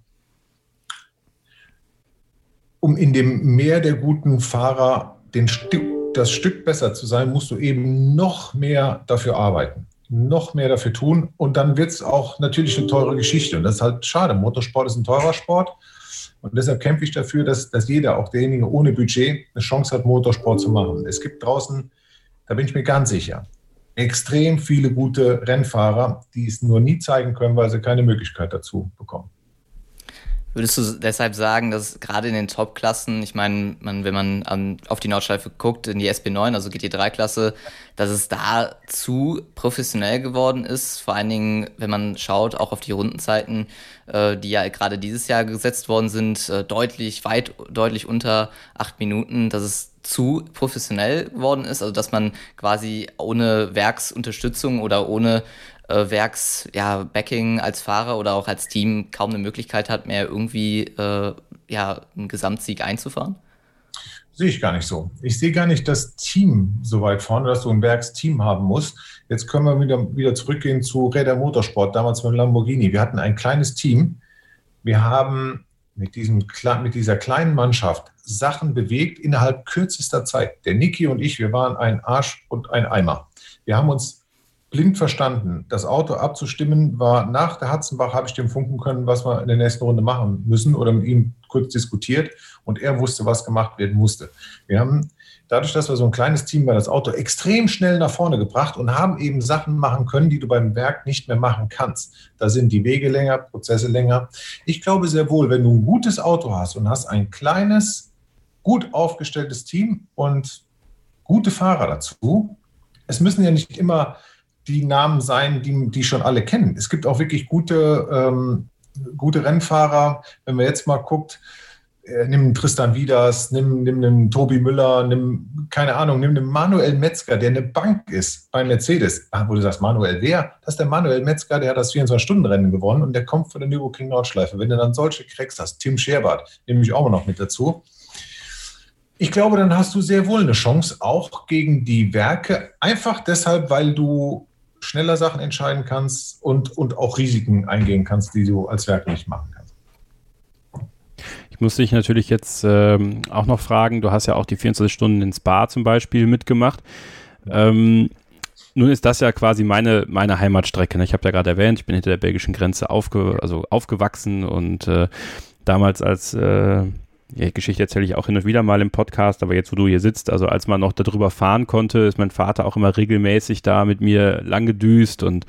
um in dem Meer der guten Fahrer den Stück, das Stück besser zu sein, musst du eben noch mehr dafür arbeiten noch mehr dafür tun und dann wird es auch natürlich eine teure Geschichte. Und das ist halt schade. Motorsport ist ein teurer Sport. Und deshalb kämpfe ich dafür, dass, dass jeder, auch derjenige ohne Budget, eine Chance hat, Motorsport zu machen. Es gibt draußen, da bin ich mir ganz sicher, extrem viele gute Rennfahrer, die es nur nie zeigen können, weil sie keine Möglichkeit dazu bekommen. Würdest du deshalb sagen, dass gerade in den Top-Klassen, ich meine, man, wenn man an, auf die Nordschleife guckt, in die SB9, also GT3-Klasse, dass es da zu professionell geworden ist? Vor allen Dingen, wenn man schaut, auch auf die Rundenzeiten, äh, die ja gerade dieses Jahr gesetzt worden sind, äh, deutlich, weit, deutlich unter acht Minuten, dass es zu professionell geworden ist, also dass man quasi ohne Werksunterstützung oder ohne äh, Werks ja, Backing als Fahrer oder auch als Team kaum eine Möglichkeit hat, mehr irgendwie äh, ja, einen Gesamtsieg einzufahren? sehe ich gar nicht so. Ich sehe gar nicht das Team so weit vorne, dass du ein Werksteam haben musst. Jetzt können wir wieder, wieder zurückgehen zu Räder Motorsport, damals mit Lamborghini. Wir hatten ein kleines Team. Wir haben mit, diesem, mit dieser kleinen Mannschaft Sachen bewegt innerhalb kürzester Zeit. Der Niki und ich, wir waren ein Arsch und ein Eimer. Wir haben uns blind verstanden. Das Auto abzustimmen war nach der Hatzenbach, habe ich dem funken können, was wir in der nächsten Runde machen müssen oder mit ihm kurz diskutiert und er wusste, was gemacht werden musste. Wir haben dadurch, dass wir so ein kleines Team war, das Auto extrem schnell nach vorne gebracht und haben eben Sachen machen können, die du beim Werk nicht mehr machen kannst. Da sind die Wege länger, Prozesse länger. Ich glaube sehr wohl, wenn du ein gutes Auto hast und hast ein kleines, gut aufgestelltes Team und gute Fahrer dazu, es müssen ja nicht immer die Namen sein, die, die schon alle kennen. Es gibt auch wirklich gute, ähm, gute Rennfahrer. Wenn man jetzt mal guckt, äh, nimm Tristan Wieders, nimm, nimm einen Tobi Müller, nimm, keine Ahnung, nimm einen Manuel Metzger, der eine Bank ist bei Mercedes. Ach, wo du sagst, Manuel, wer? Das ist der Manuel Metzger, der hat das 24-Stunden-Rennen gewonnen und der kommt von der Nürburgring Nordschleife. Wenn du dann solche Cracks hast, Tim Scherbert, nehme ich auch mal noch mit dazu. Ich glaube, dann hast du sehr wohl eine Chance, auch gegen die Werke, einfach deshalb, weil du schneller Sachen entscheiden kannst und, und auch Risiken eingehen kannst, die du als Werk nicht machen kannst. Ich muss dich natürlich jetzt ähm, auch noch fragen, du hast ja auch die 24 Stunden ins Bar zum Beispiel mitgemacht. Ähm, nun ist das ja quasi meine, meine Heimatstrecke. Ne? Ich habe ja gerade erwähnt, ich bin hinter der belgischen Grenze aufge, also aufgewachsen und äh, damals als äh, ja, Geschichte erzähle ich auch hin und wieder mal im Podcast, aber jetzt, wo du hier sitzt, also als man noch darüber fahren konnte, ist mein Vater auch immer regelmäßig da mit mir lang gedüst und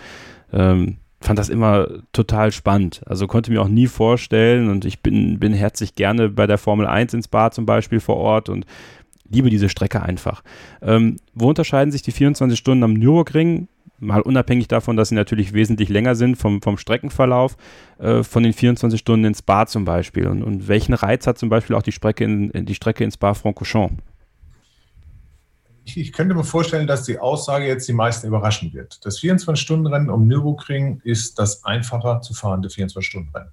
ähm, fand das immer total spannend. Also konnte mir auch nie vorstellen und ich bin, bin herzlich gerne bei der Formel 1 ins Bar zum Beispiel vor Ort und liebe diese Strecke einfach. Ähm, wo unterscheiden sich die 24 Stunden am Nürburgring mal unabhängig davon, dass sie natürlich wesentlich länger sind vom, vom Streckenverlauf, äh, von den 24 Stunden ins Spa zum Beispiel. Und, und welchen Reiz hat zum Beispiel auch die Strecke, in, die Strecke ins Spa-Francorchamps? Ich, ich könnte mir vorstellen, dass die Aussage jetzt die meisten überraschen wird. Das 24-Stunden-Rennen um Nürburgring ist das einfacher zu fahrende 24-Stunden-Rennen.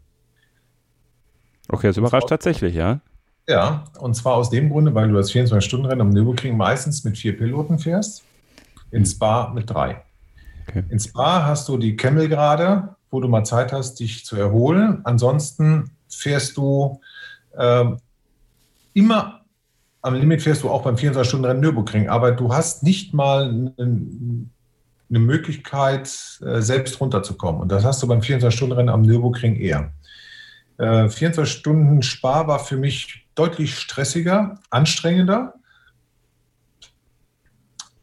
Okay, das überrascht tatsächlich, ja? Ja, und zwar aus dem Grunde, weil du das 24-Stunden-Rennen um Nürburgring meistens mit vier Piloten fährst, in Spa mit drei. Okay. In Spa hast du die Kemmelgrade, wo du mal Zeit hast, dich zu erholen. Ansonsten fährst du äh, immer am Limit fährst du auch beim 24-Stunden-Rennen Nürburgring, aber du hast nicht mal eine, Möglichkeit, äh, selbst runterzukommen. Und das hast du beim 24-Stunden-Rennen am Nürburgring eher. Äh, 24 Stunden Spar war für mich deutlich stressiger, anstrengender.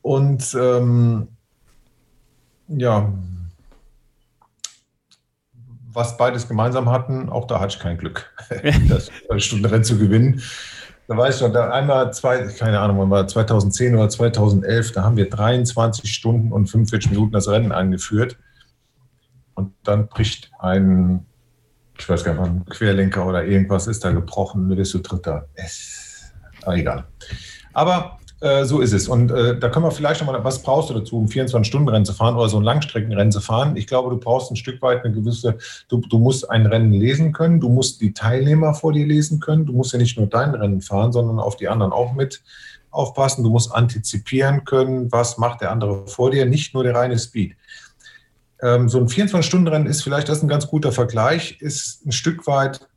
Und ähm, ja, was beides gemeinsam hatten, auch da hatte ich kein Glück, <laughs> das Stundenrennen zu gewinnen. Da weiß ich noch, da einmal, zwei, keine Ahnung, wann war 2010 oder 2011, da haben wir 23 Stunden und 45 Minuten das Rennen angeführt. Und dann bricht ein, ich weiß gar nicht, ein Querlenker oder irgendwas ist da gebrochen, du bist du Dritter. Es, ah, egal. Aber äh, so ist es. Und äh, da können wir vielleicht nochmal, was brauchst du dazu, um 24-Stunden-Rennen zu fahren oder so ein Langstreckenrennen zu fahren? Ich glaube, du brauchst ein Stück weit eine gewisse, du, du musst ein Rennen lesen können, du musst die Teilnehmer vor dir lesen können, du musst ja nicht nur dein Rennen fahren, sondern auf die anderen auch mit aufpassen, du musst antizipieren können, was macht der andere vor dir, nicht nur der reine Speed. Ähm, so ein 24-Stunden-Rennen ist vielleicht, das ist ein ganz guter Vergleich, ist ein Stück weit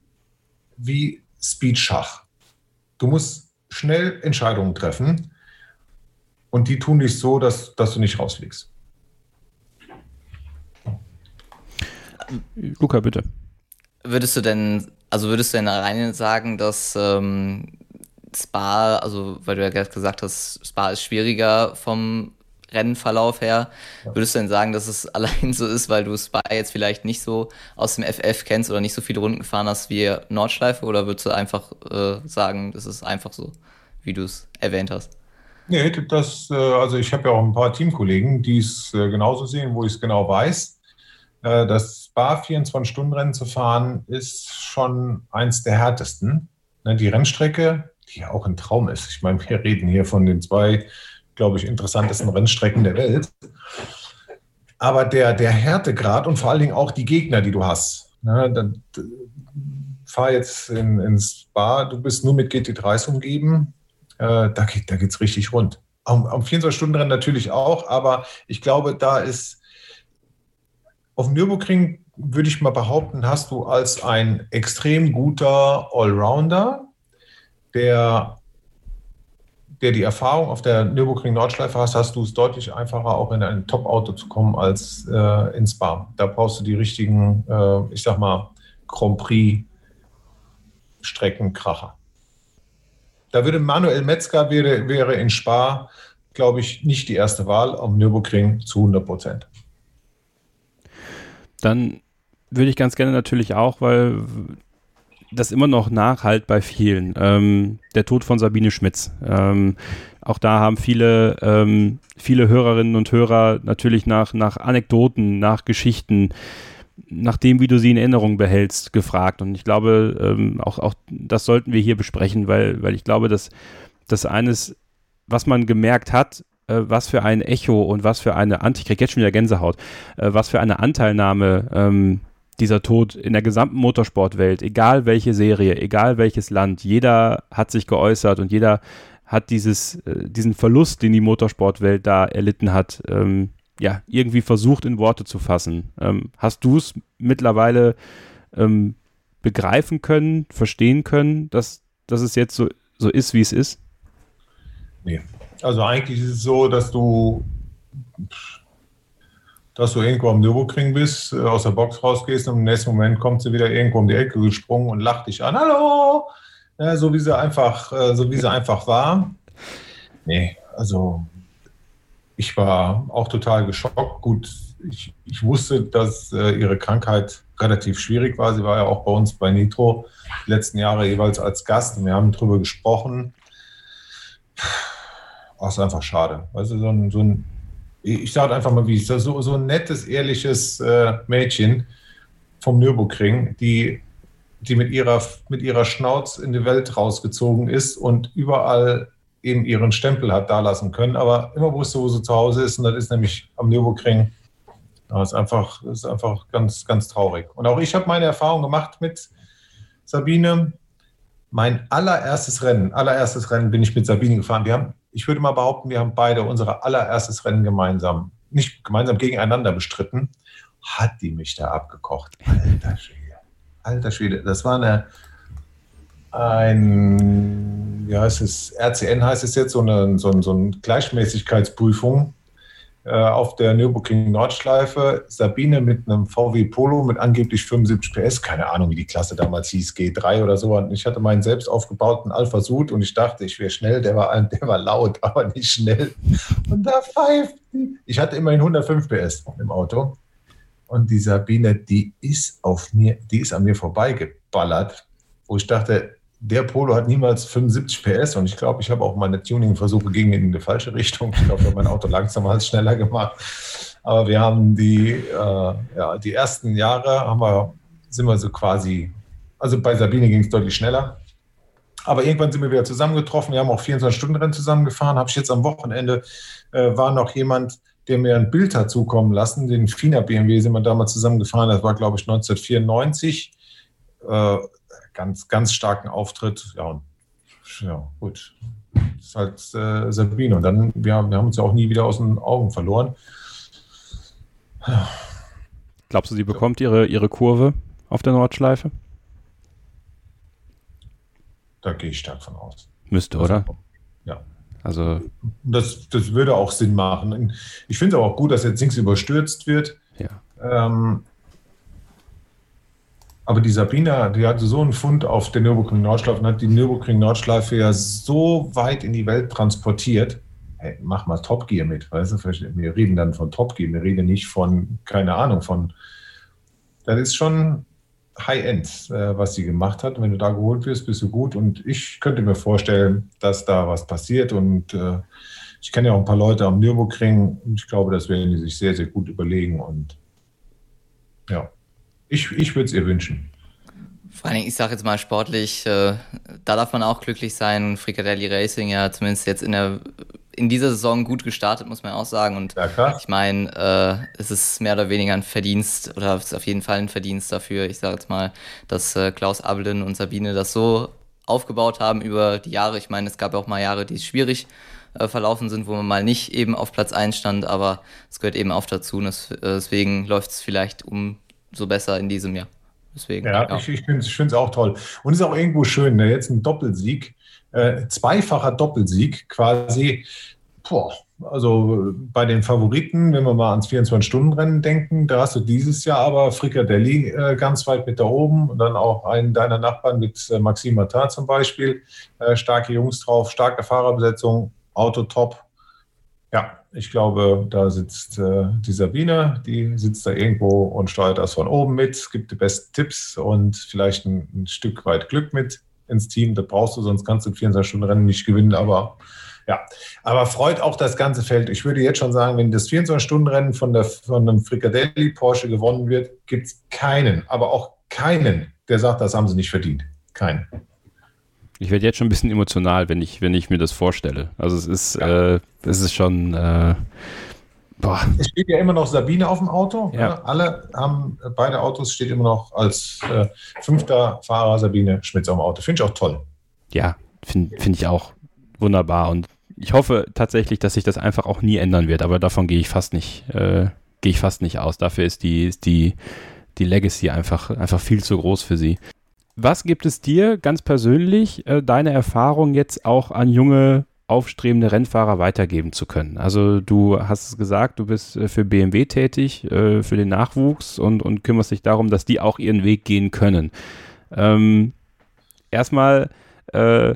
wie Speed-Schach. Du musst schnell Entscheidungen treffen und die tun dich so, dass, dass du nicht rausfliegst. Luca, bitte. Würdest du denn, also würdest du denn alleine sagen, dass ähm, Spa, also weil du ja gerade gesagt hast, Spa ist schwieriger vom Rennverlauf her. Ja. Würdest du denn sagen, dass es <laughs> allein so ist, weil du Spa jetzt vielleicht nicht so aus dem FF kennst oder nicht so viele Runden gefahren hast wie Nordschleife? Oder würdest du einfach äh, sagen, das ist einfach so, wie du es erwähnt hast? Nee, das, äh, also ich habe ja auch ein paar Teamkollegen, die es äh, genauso sehen, wo ich es genau weiß. Äh, das Spa 24-Stunden-Rennen zu fahren, ist schon eins der härtesten. Ne, die Rennstrecke, die ja auch ein Traum ist. Ich meine, wir reden hier von den zwei glaube ich, interessantesten Rennstrecken der Welt. Aber der, der Härtegrad und vor allen Dingen auch die Gegner, die du hast. Ne, fahr jetzt in, ins Spa, du bist nur mit GT3s umgeben. Äh, da geht da geht's richtig rund. Am, am 24-Stunden-Rennen natürlich auch, aber ich glaube, da ist auf dem Nürburgring, würde ich mal behaupten, hast du als ein extrem guter Allrounder, der, der die Erfahrung auf der Nürburgring Nordschleife hast, hast du es deutlich einfacher, auch in ein Top-Auto zu kommen als äh, ins Spa. Da brauchst du die richtigen, äh, ich sag mal, Grand Prix Streckenkracher. Da würde Manuel Metzger wäre, wäre in Spa, glaube ich, nicht die erste Wahl, am Nürburgring zu 100 Prozent. Dann würde ich ganz gerne natürlich auch, weil das immer noch nachhalt bei vielen. Ähm, der Tod von Sabine Schmitz. Ähm, auch da haben viele, ähm, viele Hörerinnen und Hörer natürlich nach, nach Anekdoten, nach Geschichten, nach dem, wie du sie in Erinnerung behältst, gefragt. Und ich glaube, ähm, auch, auch das sollten wir hier besprechen, weil, weil ich glaube, dass das eines, was man gemerkt hat, äh, was für ein Echo und was für eine ich krieg jetzt schon wieder Gänsehaut, äh, was für eine Anteilnahme ähm, dieser Tod in der gesamten Motorsportwelt, egal welche Serie, egal welches Land, jeder hat sich geäußert und jeder hat dieses, äh, diesen Verlust, den die Motorsportwelt da erlitten hat, ähm, ja, irgendwie versucht in Worte zu fassen. Ähm, hast du es mittlerweile ähm, begreifen können, verstehen können, dass, dass es jetzt so, so ist, wie es ist? Nee. Also eigentlich ist es so, dass du, dass du irgendwo am Nürburgring bist, äh, aus der Box rausgehst und im nächsten Moment kommt sie wieder irgendwo um die Ecke gesprungen und lacht dich an. Hallo! Ja, so wie sie einfach, äh, so wie sie <laughs> einfach war. Nee, also ich war auch total geschockt. Gut, ich, ich wusste, dass äh, ihre Krankheit relativ schwierig war. Sie war ja auch bei uns bei Nitro die letzten Jahre jeweils als Gast wir haben darüber gesprochen. Ach, ist einfach schade. Also so ein, so ein ich sage einfach mal, wie es so, so ein nettes, ehrliches äh, Mädchen vom Nürburgring, die, die mit ihrer, mit ihrer Schnauz in die Welt rausgezogen ist und überall eben ihren Stempel hat da lassen können, aber immer wusste, wo sie zu Hause ist und das ist nämlich am Nürburgring. Das ist einfach, das ist einfach ganz, ganz traurig. Und auch ich habe meine Erfahrung gemacht mit Sabine. Mein allererstes Rennen, allererstes Rennen bin ich mit Sabine gefahren. Wir haben, ich würde mal behaupten, wir haben beide unser allererstes Rennen gemeinsam, nicht gemeinsam gegeneinander bestritten. Hat die mich da abgekocht. Alter Schwede. Alter Schwede. Das war eine, ein, wie heißt es, RCN heißt es jetzt, so eine, so, so eine Gleichmäßigkeitsprüfung äh, auf der Nürburgring Nordschleife. Sabine mit einem VW Polo mit angeblich 75 PS, keine Ahnung, wie die Klasse damals hieß, G3 oder so. Und ich hatte meinen selbst aufgebauten Alpha Sud und ich dachte, ich wäre schnell, der war, der war laut, <laughs> aber nicht schnell. Und da pfeift die. Ich hatte immerhin 105 PS im Auto. Und die Sabine, die ist auf mir, die ist an mir vorbeigeballert, wo ich dachte, der Polo hat niemals 75 PS und ich glaube, ich habe auch meine Tuning-Versuche gingen in die falsche Richtung. Ich glaube, mein Auto langsamer als schneller gemacht. Aber wir haben die, äh, ja, die ersten Jahre haben wir, sind wir so quasi, also bei Sabine ging es deutlich schneller. Aber irgendwann sind wir wieder zusammengetroffen. Wir haben auch 24-Stunden-Rennen zusammengefahren. Habe ich jetzt am Wochenende, äh, war noch jemand, der mir ein Bild hat zukommen lassen. Den FINA BMW sind wir damals zusammengefahren. Das war, glaube ich, 1994. Äh, ganz, ganz starken Auftritt. Ja, und, ja gut. Das ist halt äh, Sabine. Und dann, wir, wir haben uns ja auch nie wieder aus den Augen verloren. Glaubst du, sie bekommt ihre, ihre Kurve auf der Nordschleife? Da gehe ich stark von aus. Müsste, oder? Ja. Also. Das, das würde auch Sinn machen. Ich finde es aber auch gut, dass jetzt nichts überstürzt wird. Ja. Ähm, aber die Sabina, die hatte so einen Fund auf der Nürburgring Nordschleife und hat die Nürburgring Nordschleife ja so weit in die Welt transportiert. Hey, mach mal Top Gear mit, weißt du? Wir reden dann von Top Gear, wir reden nicht von, keine Ahnung, von. Das ist schon High-End, äh, was sie gemacht hat. Wenn du da geholt wirst, bist du gut. Und ich könnte mir vorstellen, dass da was passiert. Und äh, ich kenne ja auch ein paar Leute am Nürburgring und ich glaube, das werden die sich sehr, sehr gut überlegen. Und ja. Ich, ich würde es ihr wünschen. Vor allem, ich sage jetzt mal sportlich, äh, da darf man auch glücklich sein. Frikadelli Racing ja zumindest jetzt in der in dieser Saison gut gestartet, muss man auch sagen. Und ja, ich meine, äh, es ist mehr oder weniger ein Verdienst oder es ist auf jeden Fall ein Verdienst dafür, ich sage jetzt mal, dass äh, Klaus Abelin und Sabine das so aufgebaut haben über die Jahre. Ich meine, es gab ja auch mal Jahre, die schwierig äh, verlaufen sind, wo man mal nicht eben auf Platz 1 stand, aber es gehört eben auch dazu. Und das, äh, deswegen läuft es vielleicht umso besser in diesem Jahr. Deswegen, ja, ja. ich, ich finde es auch toll. Und es ist auch irgendwo schön, ne? jetzt ein Doppelsieg, äh, zweifacher Doppelsieg quasi. Boah, also bei den Favoriten, wenn wir mal ans 24-Stunden-Rennen denken, da hast du dieses Jahr aber Frikadelli äh, ganz weit mit da oben und dann auch einen deiner Nachbarn mit äh, Maxime Martin zum Beispiel. Äh, starke Jungs drauf, starke Fahrerbesetzung, Auto top. Ja, ich glaube, da sitzt äh, die Sabine, die sitzt da irgendwo und steuert das von oben mit, gibt die besten Tipps und vielleicht ein, ein Stück weit Glück mit ins Team. Das brauchst du, sonst kannst du 24-Stunden-Rennen nicht gewinnen. Aber ja, aber freut auch das ganze Feld. Ich würde jetzt schon sagen, wenn das 24-Stunden-Rennen von, von einem Fricadelli Porsche gewonnen wird, gibt es keinen, aber auch keinen, der sagt, das haben sie nicht verdient. Keinen. Ich werde jetzt schon ein bisschen emotional, wenn ich, wenn ich mir das vorstelle. Also es ist, ja. äh, es ist schon. Äh, boah. Es steht ja immer noch Sabine auf dem Auto. Ja. Ne? Alle haben, beide Autos steht immer noch als äh, fünfter Fahrer Sabine Schmitz auf dem Auto. Finde ich auch toll. Ja, finde find ich auch wunderbar. Und ich hoffe tatsächlich, dass sich das einfach auch nie ändern wird, aber davon gehe ich fast nicht, äh, gehe ich fast nicht aus. Dafür ist die, ist die, die Legacy einfach, einfach viel zu groß für sie. Was gibt es dir ganz persönlich, äh, deine Erfahrung jetzt auch an junge, aufstrebende Rennfahrer weitergeben zu können? Also du hast es gesagt, du bist äh, für BMW tätig, äh, für den Nachwuchs und, und kümmerst dich darum, dass die auch ihren Weg gehen können. Ähm, erstmal, äh,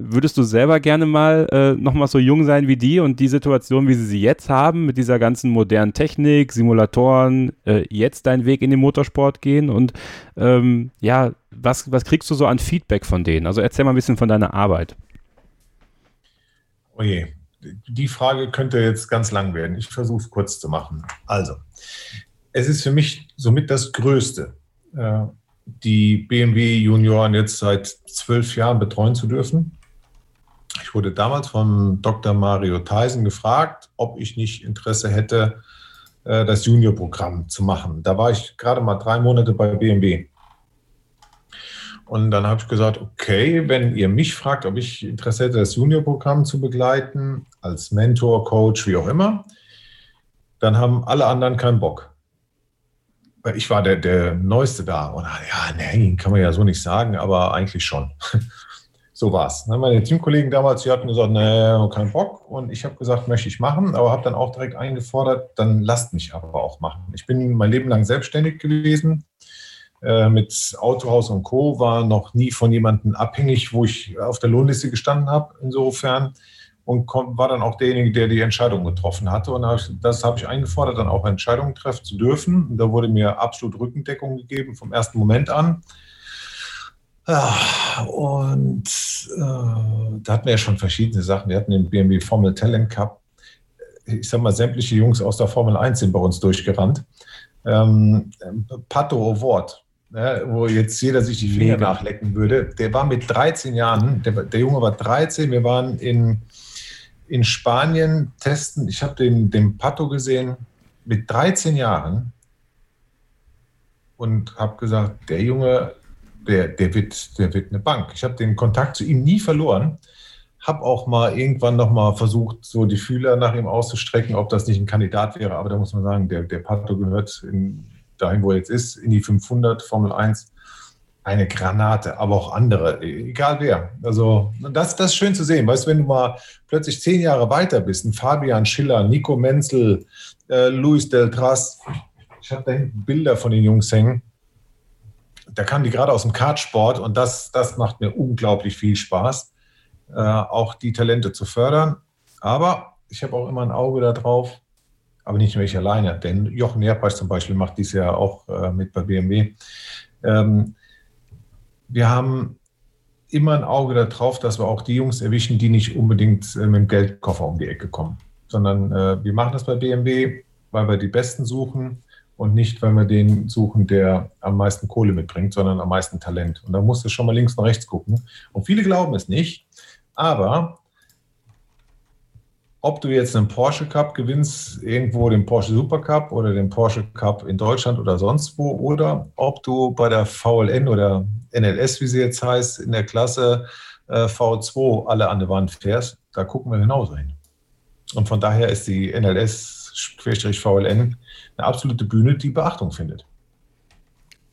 Würdest du selber gerne mal äh, nochmal so jung sein wie die und die Situation, wie sie sie jetzt haben, mit dieser ganzen modernen Technik, Simulatoren, äh, jetzt deinen Weg in den Motorsport gehen? Und ähm, ja, was, was kriegst du so an Feedback von denen? Also erzähl mal ein bisschen von deiner Arbeit. Oh die Frage könnte jetzt ganz lang werden. Ich versuche es kurz zu machen. Also, es ist für mich somit das Größte, äh, die BMW Junioren jetzt seit zwölf Jahren betreuen zu dürfen. Ich wurde damals von Dr. Mario Theisen gefragt, ob ich nicht Interesse hätte, äh, das Juniorprogramm zu machen. Da war ich gerade mal drei Monate bei BMW. Und dann habe ich gesagt, okay, wenn ihr mich fragt, ob ich Interesse hätte, das Juniorprogramm zu begleiten, als Mentor, Coach, wie auch immer, dann haben alle anderen keinen Bock. Ich war der, der Neueste da. Und ja, nee, kann man ja so nicht sagen, aber eigentlich schon. <laughs> So war es. Ne? Meine Teamkollegen damals, die hatten gesagt, nee, keinen Bock. Und ich habe gesagt, möchte ich machen, aber habe dann auch direkt eingefordert, dann lasst mich aber auch machen. Ich bin mein Leben lang selbstständig gewesen. Äh, mit Autohaus und Co. war noch nie von jemandem abhängig, wo ich auf der Lohnliste gestanden habe, insofern. Und war dann auch derjenige, der die Entscheidung getroffen hatte. Und das habe ich eingefordert, dann auch Entscheidungen treffen zu dürfen. Und da wurde mir absolut Rückendeckung gegeben vom ersten Moment an. Ja, und äh, da hatten wir ja schon verschiedene Sachen. Wir hatten den BMW Formel Talent Cup. Ich sag mal, sämtliche Jungs aus der Formel 1 sind bei uns durchgerannt. Ähm, Pato Award, ne, wo jetzt jeder sich die Finger Mega. nachlecken würde. Der war mit 13 Jahren, der, der Junge war 13, wir waren in, in Spanien testen. Ich habe den, den Pato gesehen mit 13 Jahren und habe gesagt, der Junge der, der, wird, der wird eine Bank. Ich habe den Kontakt zu ihm nie verloren. Habe auch mal irgendwann noch mal versucht, so die Fühler nach ihm auszustrecken, ob das nicht ein Kandidat wäre. Aber da muss man sagen, der, der Pato gehört in, dahin, wo er jetzt ist, in die 500 Formel 1. Eine Granate, aber auch andere, egal wer. Also das, das ist schön zu sehen. Weißt du, wenn du mal plötzlich zehn Jahre weiter bist, ein Fabian Schiller, Nico Menzel, äh, Luis Deltras, ich habe da hinten Bilder von den Jungs hängen da kamen die gerade aus dem Kartsport und das, das macht mir unglaublich viel Spaß, äh, auch die Talente zu fördern. Aber ich habe auch immer ein Auge darauf, aber nicht nur ich alleine, denn Jochen Nerpreis zum Beispiel macht dies ja auch äh, mit bei BMW. Ähm, wir haben immer ein Auge darauf, dass wir auch die Jungs erwischen, die nicht unbedingt äh, mit dem Geldkoffer um die Ecke kommen, sondern äh, wir machen das bei BMW, weil wir die Besten suchen und nicht, weil wir den suchen, der am meisten Kohle mitbringt, sondern am meisten Talent. Und da musst du schon mal links und rechts gucken. Und viele glauben es nicht, aber ob du jetzt einen Porsche Cup gewinnst, irgendwo den Porsche Super Cup oder den Porsche Cup in Deutschland oder sonst wo, oder ob du bei der VLN oder NLS, wie sie jetzt heißt, in der Klasse äh, V2 alle an der Wand fährst, da gucken wir genauso hin. Und von daher ist die NLS-VLN eine absolute Bühne, die Beachtung findet.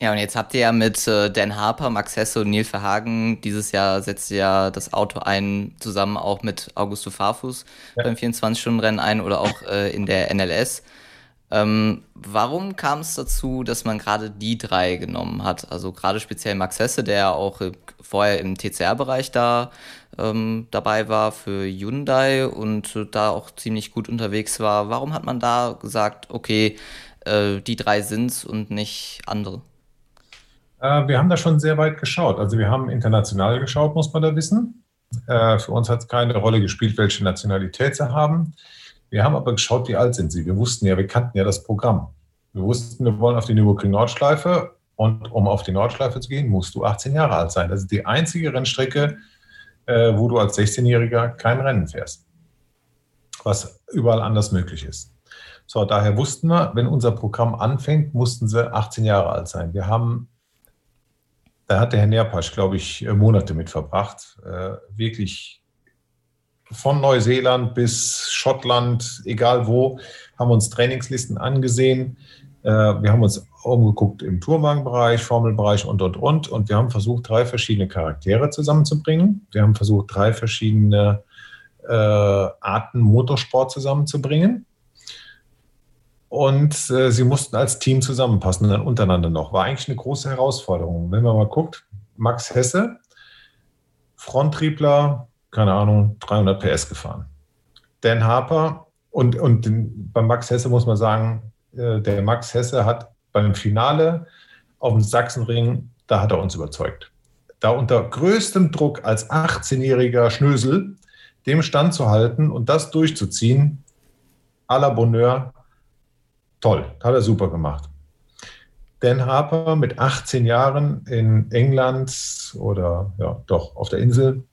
Ja, und jetzt habt ihr ja mit äh, Dan Harper, Max Hesse und Neil Verhagen dieses Jahr setzt ihr ja das Auto ein, zusammen auch mit Augusto Farfus ja. beim 24-Stunden-Rennen ein oder auch äh, in der NLS. Ähm, warum kam es dazu, dass man gerade die drei genommen hat? Also gerade speziell Max Hesse, der auch vorher im TCR-Bereich da ähm, dabei war für Hyundai und da auch ziemlich gut unterwegs war. Warum hat man da gesagt, okay, äh, die drei sind's und nicht andere? Äh, wir haben da schon sehr weit geschaut. Also wir haben international geschaut, muss man da wissen. Äh, für uns hat es keine Rolle gespielt, welche Nationalität sie haben. Wir haben aber geschaut, wie alt sind sie. Wir wussten ja, wir kannten ja das Programm. Wir wussten, wir wollen auf die Nürburgring Nordschleife und um auf die Nordschleife zu gehen, musst du 18 Jahre alt sein. Das ist die einzige Rennstrecke, äh, wo du als 16-Jähriger kein Rennen fährst, was überall anders möglich ist. So, daher wussten wir, wenn unser Programm anfängt, mussten sie 18 Jahre alt sein. Wir haben da hat der Herr Nerpasch, glaube ich, äh, Monate mit verbracht. Äh, wirklich von Neuseeland bis Schottland, egal wo, haben uns Trainingslisten angesehen. Äh, wir haben uns umgeguckt im Tourwagenbereich, Formelbereich und, und, und. Und wir haben versucht, drei verschiedene Charaktere zusammenzubringen. Wir haben versucht, drei verschiedene äh, Arten Motorsport zusammenzubringen und äh, sie mussten als Team zusammenpassen, dann untereinander noch. War eigentlich eine große Herausforderung. Wenn man mal guckt, Max Hesse, Fronttriebler, keine Ahnung, 300 PS gefahren. Dan Harper und, und den, bei Max Hesse muss man sagen, äh, der Max Hesse hat beim Finale auf dem Sachsenring, da hat er uns überzeugt. Da unter größtem Druck als 18-jähriger Schnösel dem Stand zu halten und das durchzuziehen, à la Bonheur, toll, hat er super gemacht. Dan Harper mit 18 Jahren in England oder ja, doch auf der Insel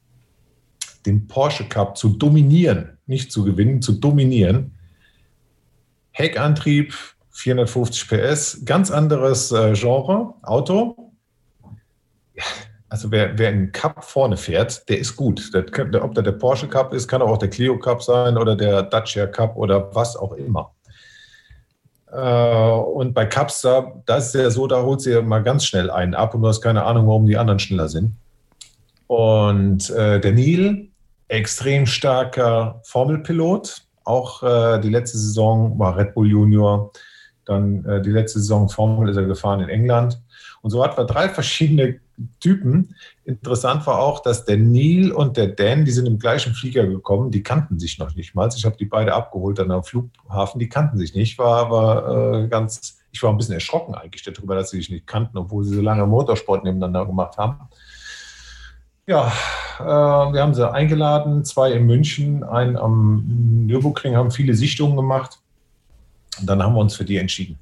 den Porsche Cup zu dominieren, nicht zu gewinnen, zu dominieren. Heckantrieb, 450 PS, ganz anderes äh, Genre, Auto. Also wer, wer einen Cup vorne fährt, der ist gut. Der, der, ob der der Porsche Cup ist, kann auch der Clio Cup sein oder der Dacia Cup oder was auch immer. Äh, und bei Cups, da, da ist es ja so, da holt sie ja mal ganz schnell einen ab und du hast keine Ahnung, warum die anderen schneller sind. Und äh, der Neil, extrem starker Formelpilot. Auch äh, die letzte Saison war Red Bull Junior. Dann äh, die letzte Saison Formel ist er gefahren in England. Und so hatten wir drei verschiedene Typen. Interessant war auch, dass der Neil und der Dan, die sind im gleichen Flieger gekommen, die kannten sich noch nicht mal. Ich habe die beide abgeholt an am Flughafen, die kannten sich nicht. War aber äh, ganz, ich war ein bisschen erschrocken eigentlich darüber, dass sie sich nicht kannten, obwohl sie so lange Motorsport nebeneinander gemacht haben. Ja, äh, wir haben sie eingeladen, zwei in München, einen am Nürburgring, haben viele Sichtungen gemacht. Und dann haben wir uns für die entschieden.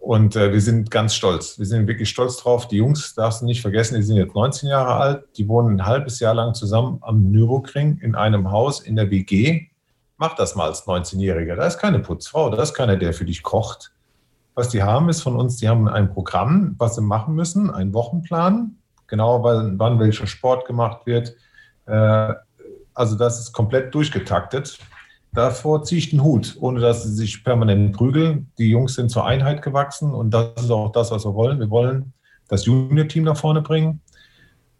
Und äh, wir sind ganz stolz. Wir sind wirklich stolz drauf. Die Jungs, darfst du nicht vergessen, die sind jetzt 19 Jahre alt. Die wohnen ein halbes Jahr lang zusammen am Nürburgring in einem Haus in der WG. Mach das mal als 19-Jähriger. Da ist keine Putzfrau, da ist keiner, der für dich kocht. Was die haben, ist von uns, die haben ein Programm, was sie machen müssen, einen Wochenplan, genau wann, wann welcher Sport gemacht wird. Äh, also das ist komplett durchgetaktet. Davor ziehe ich den Hut, ohne dass sie sich permanent prügeln. Die Jungs sind zur Einheit gewachsen und das ist auch das, was wir wollen. Wir wollen das Junior-Team nach vorne bringen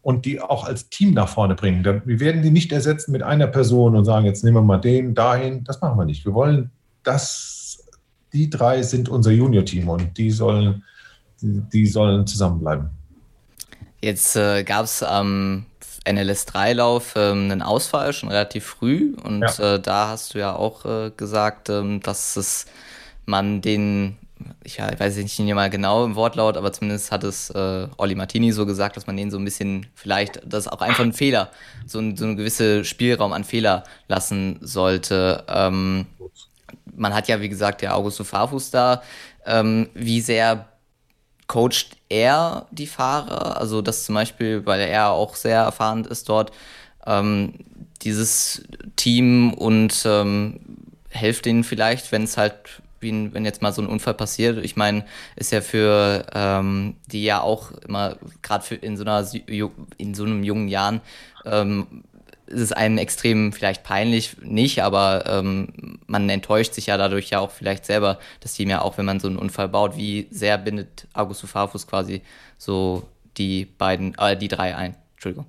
und die auch als Team nach vorne bringen. Wir werden die nicht ersetzen mit einer Person und sagen, jetzt nehmen wir mal den dahin. Das machen wir nicht. Wir wollen, dass die drei sind unser Junior-Team und die sollen, die sollen zusammenbleiben. Jetzt äh, gab es am NLS3-Lauf ähm, einen Ausfall schon relativ früh und ja. äh, da hast du ja auch äh, gesagt, ähm, dass es man den, ich, weiß nicht mal genau im Wortlaut, aber zumindest hat es äh, Olli Martini so gesagt, dass man den so ein bisschen vielleicht, das ist auch einfach ein Fehler, so, ein, so einen gewissen Spielraum an Fehler lassen sollte. Ähm, man hat ja, wie gesagt, der Augusto Farfus da. Ähm, wie sehr coacht er die Fahrer? Also, dass zum Beispiel, weil er auch sehr erfahren ist dort, ähm, dieses Team und ähm, helft ihnen vielleicht, wenn es halt, wie, wenn jetzt mal so ein Unfall passiert. Ich meine, ist ja für ähm, die ja auch immer, gerade in so in so einem jungen Jahren, ähm, ist es einem extrem vielleicht peinlich, nicht, aber ähm, man enttäuscht sich ja dadurch ja auch vielleicht selber das Team ja auch, wenn man so einen Unfall baut. Wie sehr bindet Augusto Farfus quasi so die beiden, äh, die drei ein? Entschuldigung.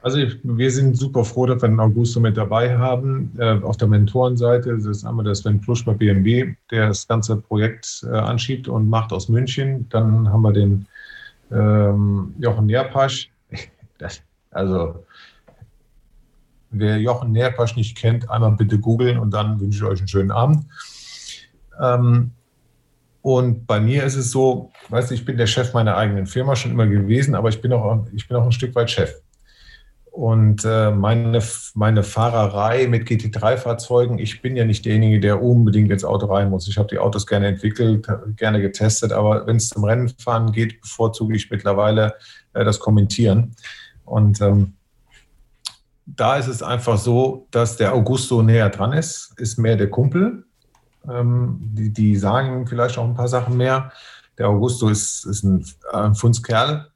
Also wir sind super froh, dass wir den Augusto mit dabei haben. Äh, auf der Mentorenseite das ist einmal der Sven Plusch bei BMW, der das ganze Projekt äh, anschiebt und macht aus München. Dann haben wir den ähm, Jochen Nerpasch. <laughs> Das, also wer Jochen Nerpasch nicht kennt, einmal bitte googeln und dann wünsche ich euch einen schönen Abend. Ähm, und bei mir ist es so, weißt du, ich bin der Chef meiner eigenen Firma schon immer gewesen, aber ich bin auch, ich bin auch ein Stück weit Chef. Und äh, meine, meine Fahrerei mit GT3-Fahrzeugen, ich bin ja nicht derjenige, der unbedingt ins Auto rein muss. Ich habe die Autos gerne entwickelt, gerne getestet, aber wenn es zum Rennenfahren geht, bevorzuge ich mittlerweile äh, das Kommentieren. Und ähm, da ist es einfach so, dass der Augusto näher dran ist, ist mehr der Kumpel. Ähm, die, die, sagen vielleicht auch ein paar Sachen mehr. Der Augusto ist, ist ein, ein Fundskerl,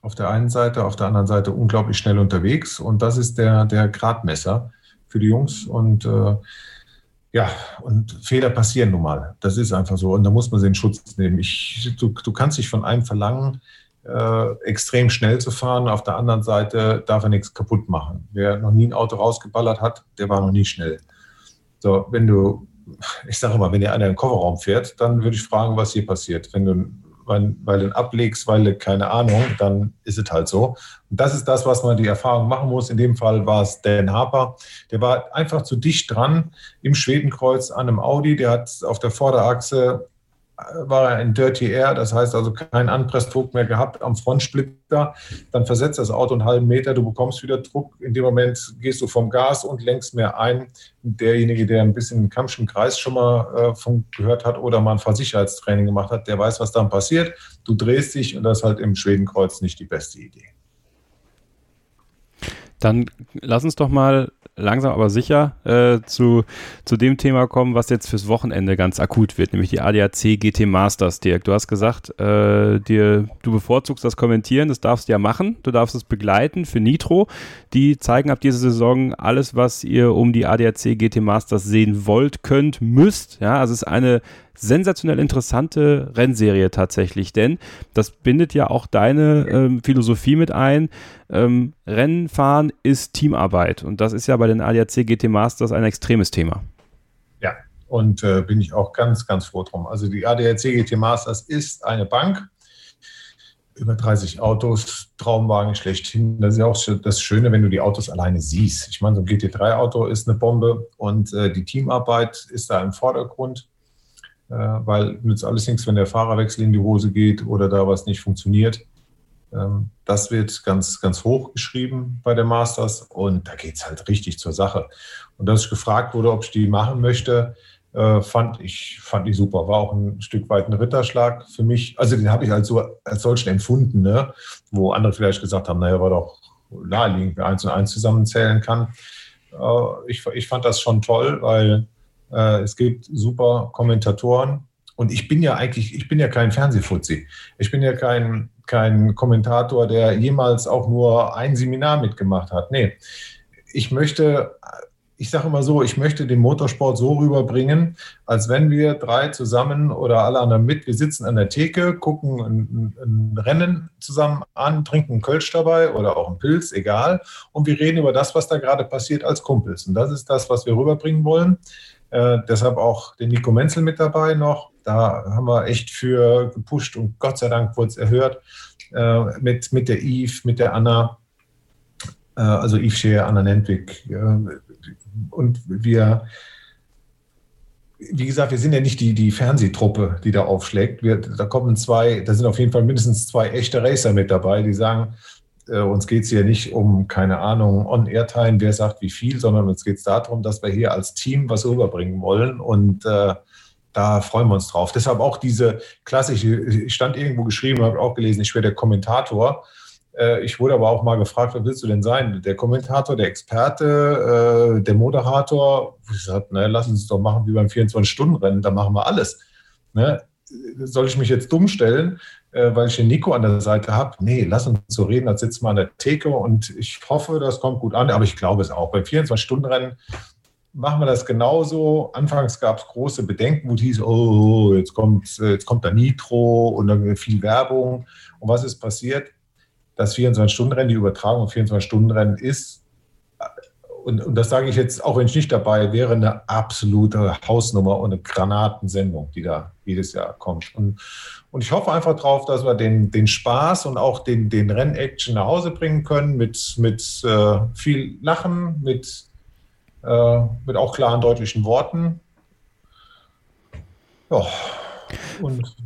auf der einen Seite, auf der anderen Seite unglaublich schnell unterwegs. Und das ist der, der Gradmesser für die Jungs. Und äh, ja, und Fehler passieren nun mal. Das ist einfach so. Und da muss man sie in Schutz nehmen. Ich, du, du kannst dich von einem verlangen, äh, extrem schnell zu fahren. Auf der anderen Seite darf er nichts kaputt machen. Wer noch nie ein Auto rausgeballert hat, der war noch nie schnell. So, wenn du, ich sage immer, wenn dir einer in den Kofferraum fährt, dann würde ich fragen, was hier passiert. Wenn du weil, weil du ihn ablegst, weil du keine Ahnung, dann ist es halt so. Und das ist das, was man die Erfahrung machen muss. In dem Fall war es Dan Harper. Der war einfach zu dicht dran im Schwedenkreuz an einem Audi. Der hat auf der Vorderachse war er in Dirty Air, das heißt also keinen Anpressdruck mehr gehabt am Frontsplitter. Dann versetzt das Auto einen halben Meter, du bekommst wieder Druck. In dem Moment gehst du vom Gas und lenkst mehr ein. Derjenige, der ein bisschen Kampfschen Kreis schon mal äh, gehört hat oder mal ein Fahrsicherheitstraining gemacht hat, der weiß, was dann passiert. Du drehst dich und das ist halt im Schwedenkreuz nicht die beste Idee. Dann lass uns doch mal langsam aber sicher äh, zu, zu dem Thema kommen, was jetzt fürs Wochenende ganz akut wird, nämlich die ADAC GT Masters, Dirk. Du hast gesagt, äh, dir, du bevorzugst das Kommentieren, das darfst du ja machen, du darfst es begleiten für Nitro. Die zeigen ab dieser Saison alles, was ihr um die ADAC GT Masters sehen wollt, könnt, müsst. Ja, also es ist eine sensationell interessante Rennserie tatsächlich, denn das bindet ja auch deine ähm, Philosophie mit ein. Ähm, Rennfahren ist Teamarbeit und das ist ja bei den ADAC GT Masters ein extremes Thema. Ja, und äh, bin ich auch ganz, ganz froh drum. Also die ADAC GT Masters ist eine Bank. Über 30 Autos, Traumwagen schlechthin. Das ist ja auch das Schöne, wenn du die Autos alleine siehst. Ich meine, so ein GT3-Auto ist eine Bombe und äh, die Teamarbeit ist da im Vordergrund. Äh, weil nützt alles nichts, wenn der Fahrerwechsel in die Hose geht oder da was nicht funktioniert. Ähm, das wird ganz, ganz hoch geschrieben bei der Masters und da geht es halt richtig zur Sache. Und dass ich gefragt wurde, ob ich die machen möchte, äh, fand ich, fand ich super. War auch ein Stück weit ein Ritterschlag für mich. Also den habe ich als, so, als solchen empfunden, ne? wo andere vielleicht gesagt haben, naja, war doch naheliegend, wer eins und eins zusammenzählen kann. Äh, ich, ich fand das schon toll, weil äh, es gibt super Kommentatoren. Und ich bin ja eigentlich, ich bin ja kein Fernsehfuzzi. Ich bin ja kein, kein Kommentator, der jemals auch nur ein Seminar mitgemacht hat. Nee, ich möchte, ich sage immer so, ich möchte den Motorsport so rüberbringen, als wenn wir drei zusammen oder alle anderen mit, wir sitzen an der Theke, gucken ein, ein Rennen zusammen an, trinken einen Kölsch dabei oder auch einen Pilz, egal. Und wir reden über das, was da gerade passiert als Kumpels. Und das ist das, was wir rüberbringen wollen. Äh, deshalb auch den Nico Menzel mit dabei noch. Da haben wir echt für gepusht und Gott sei Dank wurde es erhört. Äh, mit, mit der Eve, mit der Anna, äh, also Eve Scheer, Anna Nentwig. Und wir, wie gesagt, wir sind ja nicht die, die Fernsehtruppe, die da aufschlägt. Wir, da kommen zwei, da sind auf jeden Fall mindestens zwei echte Racer mit dabei, die sagen, äh, uns geht es hier nicht um, keine Ahnung, On-Air-Time, wer sagt wie viel, sondern uns geht es darum, dass wir hier als Team was rüberbringen wollen und äh, da freuen wir uns drauf. Deshalb auch diese klassische, ich stand irgendwo geschrieben, habe auch gelesen, ich wäre der Kommentator. Äh, ich wurde aber auch mal gefragt, wer willst du denn sein? Der Kommentator, der Experte, äh, der Moderator. Ich sagte, ne, lass uns doch machen wie beim 24-Stunden-Rennen, da machen wir alles. Ne? Soll ich mich jetzt dumm stellen, äh, weil ich den Nico an der Seite habe? Nee, lass uns so reden, als sitzen wir an der Theke und ich hoffe, das kommt gut an, aber ich glaube es auch. Beim 24-Stunden-Rennen machen wir das genauso. Anfangs gab es große Bedenken, wo hieß, oh, jetzt kommt, jetzt kommt da Nitro und dann viel Werbung. Und was ist passiert? das 24-Stunden-Rennen, die Übertragung 24-Stunden-Rennen ist, und, und, das sage ich jetzt, auch wenn ich nicht dabei wäre, eine absolute Hausnummer und eine Granatensendung, die da jedes Jahr kommt. Und, und ich hoffe einfach darauf, dass wir den, den Spaß und auch den, den Rennaction nach Hause bringen können mit, mit äh, viel Lachen, mit, äh, mit auch klaren, deutlichen Worten. Ja, und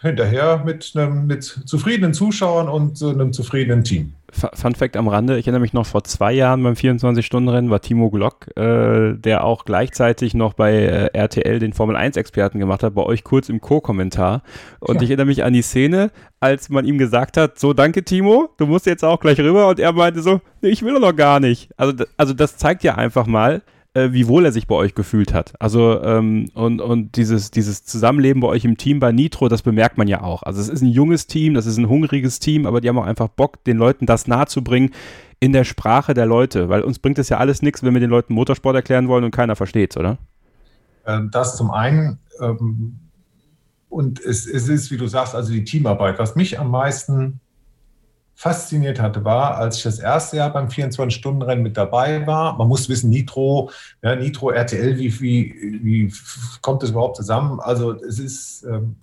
hinterher mit, einem, mit zufriedenen Zuschauern und einem zufriedenen Team. Fun Fact am Rande, ich erinnere mich noch vor zwei Jahren beim 24-Stunden-Rennen war Timo Glock, äh, der auch gleichzeitig noch bei äh, RTL den Formel-1-Experten gemacht hat, bei euch kurz im Co-Kommentar. Und ja. ich erinnere mich an die Szene, als man ihm gesagt hat, so danke Timo, du musst jetzt auch gleich rüber und er meinte so, nee, ich will doch noch gar nicht. Also, also das zeigt ja einfach mal, äh, wie wohl er sich bei euch gefühlt hat. Also ähm, und, und dieses, dieses Zusammenleben bei euch im Team bei Nitro, das bemerkt man ja auch. Also es ist ein junges Team, das ist ein hungriges Team, aber die haben auch einfach Bock, den Leuten das nahezubringen in der Sprache der Leute, weil uns bringt es ja alles nichts, wenn wir den Leuten Motorsport erklären wollen und keiner versteht es, oder? Ähm, das zum einen. Ähm, und es, es ist, wie du sagst, also die Teamarbeit. Was mich am meisten fasziniert hatte, war, als ich das erste Jahr beim 24-Stunden-Rennen mit dabei war. Man muss wissen, Nitro, ja, Nitro, RTL, wie, wie, wie kommt das überhaupt zusammen? Also es ist, ähm,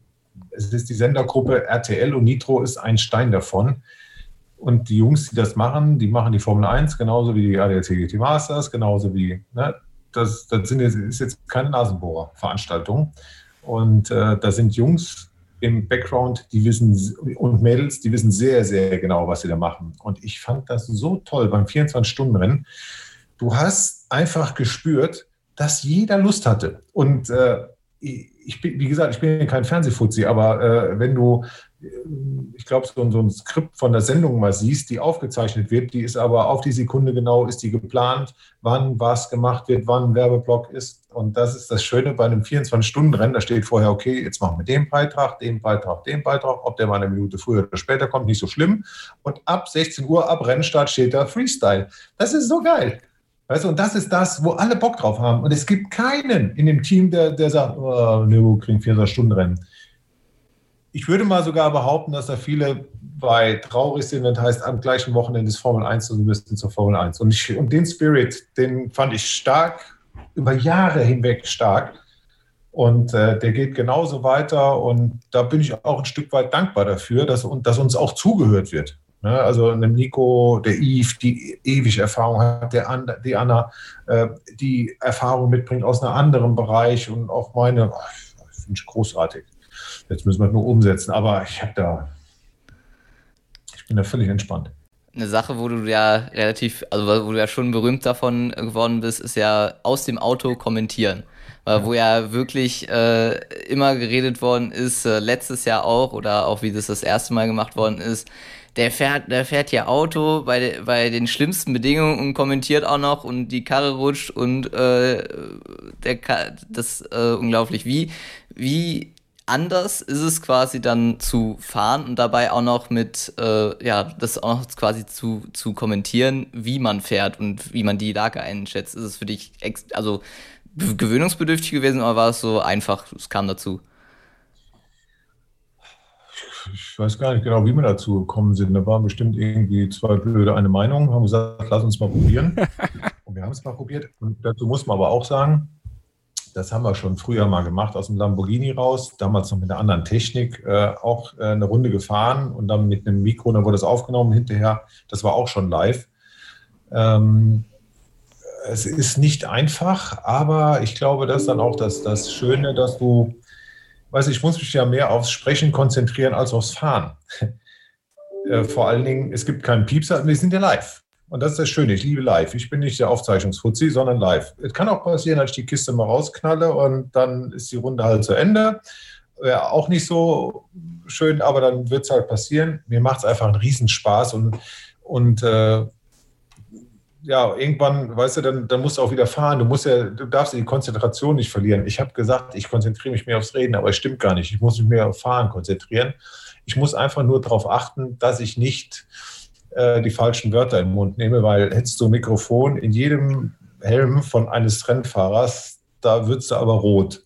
es ist die Sendergruppe RTL und Nitro ist ein Stein davon. Und die Jungs, die das machen, die machen die Formel 1 genauso wie die ADAC GT Masters, genauso wie, ne, das, das sind jetzt, ist jetzt keine Nasenbohrer-Veranstaltung. Und äh, da sind Jungs, im Background, die wissen, und Mädels, die wissen sehr, sehr genau, was sie da machen. Und ich fand das so toll beim 24-Stunden-Rennen. Du hast einfach gespürt, dass jeder Lust hatte. Und äh, ich bin, wie gesagt, ich bin kein Fernsehfuzzi, aber äh, wenn du ich glaube, so, so, ein Skript von der Sendung mal siehst, die aufgezeichnet wird, die ist aber auf die Sekunde genau, ist die geplant, wann was gemacht wird, wann ein Werbeblock ist. Und das ist das Schöne bei einem 24-Stunden-Rennen. Da steht vorher, okay, jetzt machen wir den Beitrag, den Beitrag, den Beitrag. Ob der mal eine Minute früher oder später kommt, nicht so schlimm. Und ab 16 Uhr, ab Rennstart steht da Freestyle. Das ist so geil. Weißt du, und das ist das, wo alle Bock drauf haben. Und es gibt keinen in dem Team, der, der sagt, oh, Nürburgring kriegen 24-Stunden-Rennen ich würde mal sogar behaupten, dass da viele bei traurig sind, wenn das heißt, am gleichen Wochenende ist Formel 1 und wir müssten zur Formel 1. Und, ich, und den Spirit, den fand ich stark, über Jahre hinweg stark. Und äh, der geht genauso weiter. Und da bin ich auch ein Stück weit dankbar dafür, dass, dass uns auch zugehört wird. Ne? Also einem Nico, der Yves, die ewig Erfahrung hat, der An die Anna, äh, die Erfahrung mitbringt aus einem anderen Bereich und auch meine, oh, finde ich großartig. Jetzt müssen wir es nur umsetzen. Aber ich habe da, ich bin da völlig entspannt. Eine Sache, wo du ja relativ, also wo du ja schon berühmt davon geworden bist, ist ja aus dem Auto kommentieren. Ja. Wo ja wirklich äh, immer geredet worden ist, äh, letztes Jahr auch oder auch wie das das erste Mal gemacht worden ist, der fährt, der fährt ja Auto bei, bei den schlimmsten Bedingungen und kommentiert auch noch und die Karre rutscht und äh, der das äh, unglaublich. Wie, wie anders ist es quasi dann zu fahren und dabei auch noch mit, äh, ja, das auch noch quasi zu, zu kommentieren, wie man fährt und wie man die Lage einschätzt. Ist es für dich also gewöhnungsbedürftig gewesen oder war es so einfach, es kam dazu? Ich weiß gar nicht genau, wie wir dazu gekommen sind. Da waren bestimmt irgendwie zwei Blöde eine Meinung, haben gesagt, lass uns mal probieren. <laughs> und wir haben es mal probiert. Und dazu muss man aber auch sagen, das haben wir schon früher mal gemacht, aus dem Lamborghini raus, damals noch mit einer anderen Technik, äh, auch äh, eine Runde gefahren und dann mit einem Mikro, dann wurde das aufgenommen hinterher. Das war auch schon live. Ähm, es ist nicht einfach, aber ich glaube, das ist dann auch das, das Schöne, dass du, weiß ich, muss mich ja mehr aufs Sprechen konzentrieren als aufs Fahren. <laughs> äh, vor allen Dingen, es gibt keinen Piepser, wir sind ja live. Und das ist das Schöne, ich liebe live. Ich bin nicht der Aufzeichnungsfuzzi, sondern live. Es kann auch passieren, dass ich die Kiste mal rausknalle und dann ist die Runde halt zu Ende. wäre auch nicht so schön, aber dann wird es halt passieren. Mir macht es einfach einen Riesenspaß und, und äh, ja, irgendwann, weißt du, dann, dann musst du auch wieder fahren. Du musst ja, du darfst die Konzentration nicht verlieren. Ich habe gesagt, ich konzentriere mich mehr aufs Reden, aber es stimmt gar nicht. Ich muss mich mehr auf Fahren konzentrieren. Ich muss einfach nur darauf achten, dass ich nicht äh, die falschen Wörter im Mund nehme, weil hättest du ein Mikrofon in jedem Helm von eines Rennfahrers, da würdest du aber rot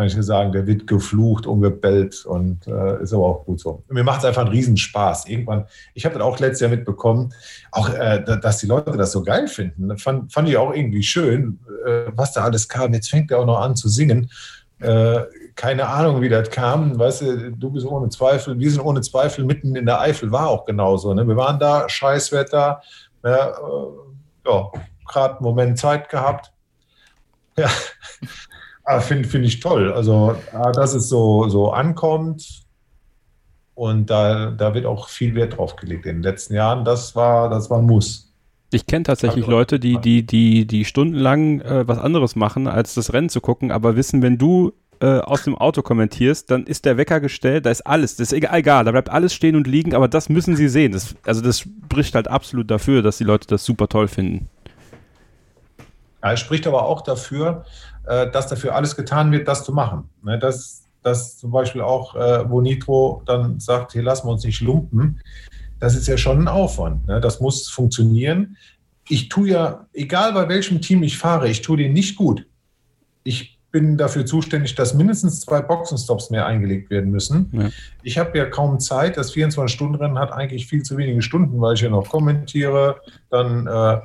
kann ich dir sagen, der wird geflucht und gebellt und äh, ist aber auch gut so. Mir macht es einfach einen Riesenspaß. Irgendwann, ich habe das auch letztes Jahr mitbekommen, auch äh, dass die Leute das so geil finden. Das fand, fand ich auch irgendwie schön, äh, was da alles kam. Jetzt fängt er auch noch an zu singen. Äh, keine Ahnung, wie das kam. Weißt du, du bist ohne Zweifel, wir sind ohne Zweifel mitten in der Eifel, war auch genauso. Ne? Wir waren da, Scheißwetter, ja, äh, ja gerade einen Moment Zeit gehabt. Ja, <laughs> Finde find ich toll. Also, dass es so, so ankommt und da, da wird auch viel Wert drauf gelegt in den letzten Jahren. Das war, das war ein Muss. Ich kenne tatsächlich also, Leute, die, die, die, die stundenlang äh, was anderes machen, als das Rennen zu gucken, aber wissen, wenn du äh, aus dem Auto kommentierst, dann ist der Wecker gestellt, da ist alles, das ist egal, egal, da bleibt alles stehen und liegen, aber das müssen sie sehen. Das, also das spricht halt absolut dafür, dass die Leute das super toll finden. Ja, es spricht aber auch dafür, äh, dass dafür alles getan wird, das zu machen. Ne, dass, dass zum Beispiel auch, äh, wo Nitro dann sagt, hier lassen wir uns nicht lumpen, das ist ja schon ein Aufwand. Ne? Das muss funktionieren. Ich tue ja, egal bei welchem Team ich fahre, ich tue den nicht gut. Ich bin dafür zuständig, dass mindestens zwei Boxenstops mehr eingelegt werden müssen. Ja. Ich habe ja kaum Zeit. Das 24-Stunden-Rennen hat eigentlich viel zu wenige Stunden, weil ich ja noch kommentiere, dann äh,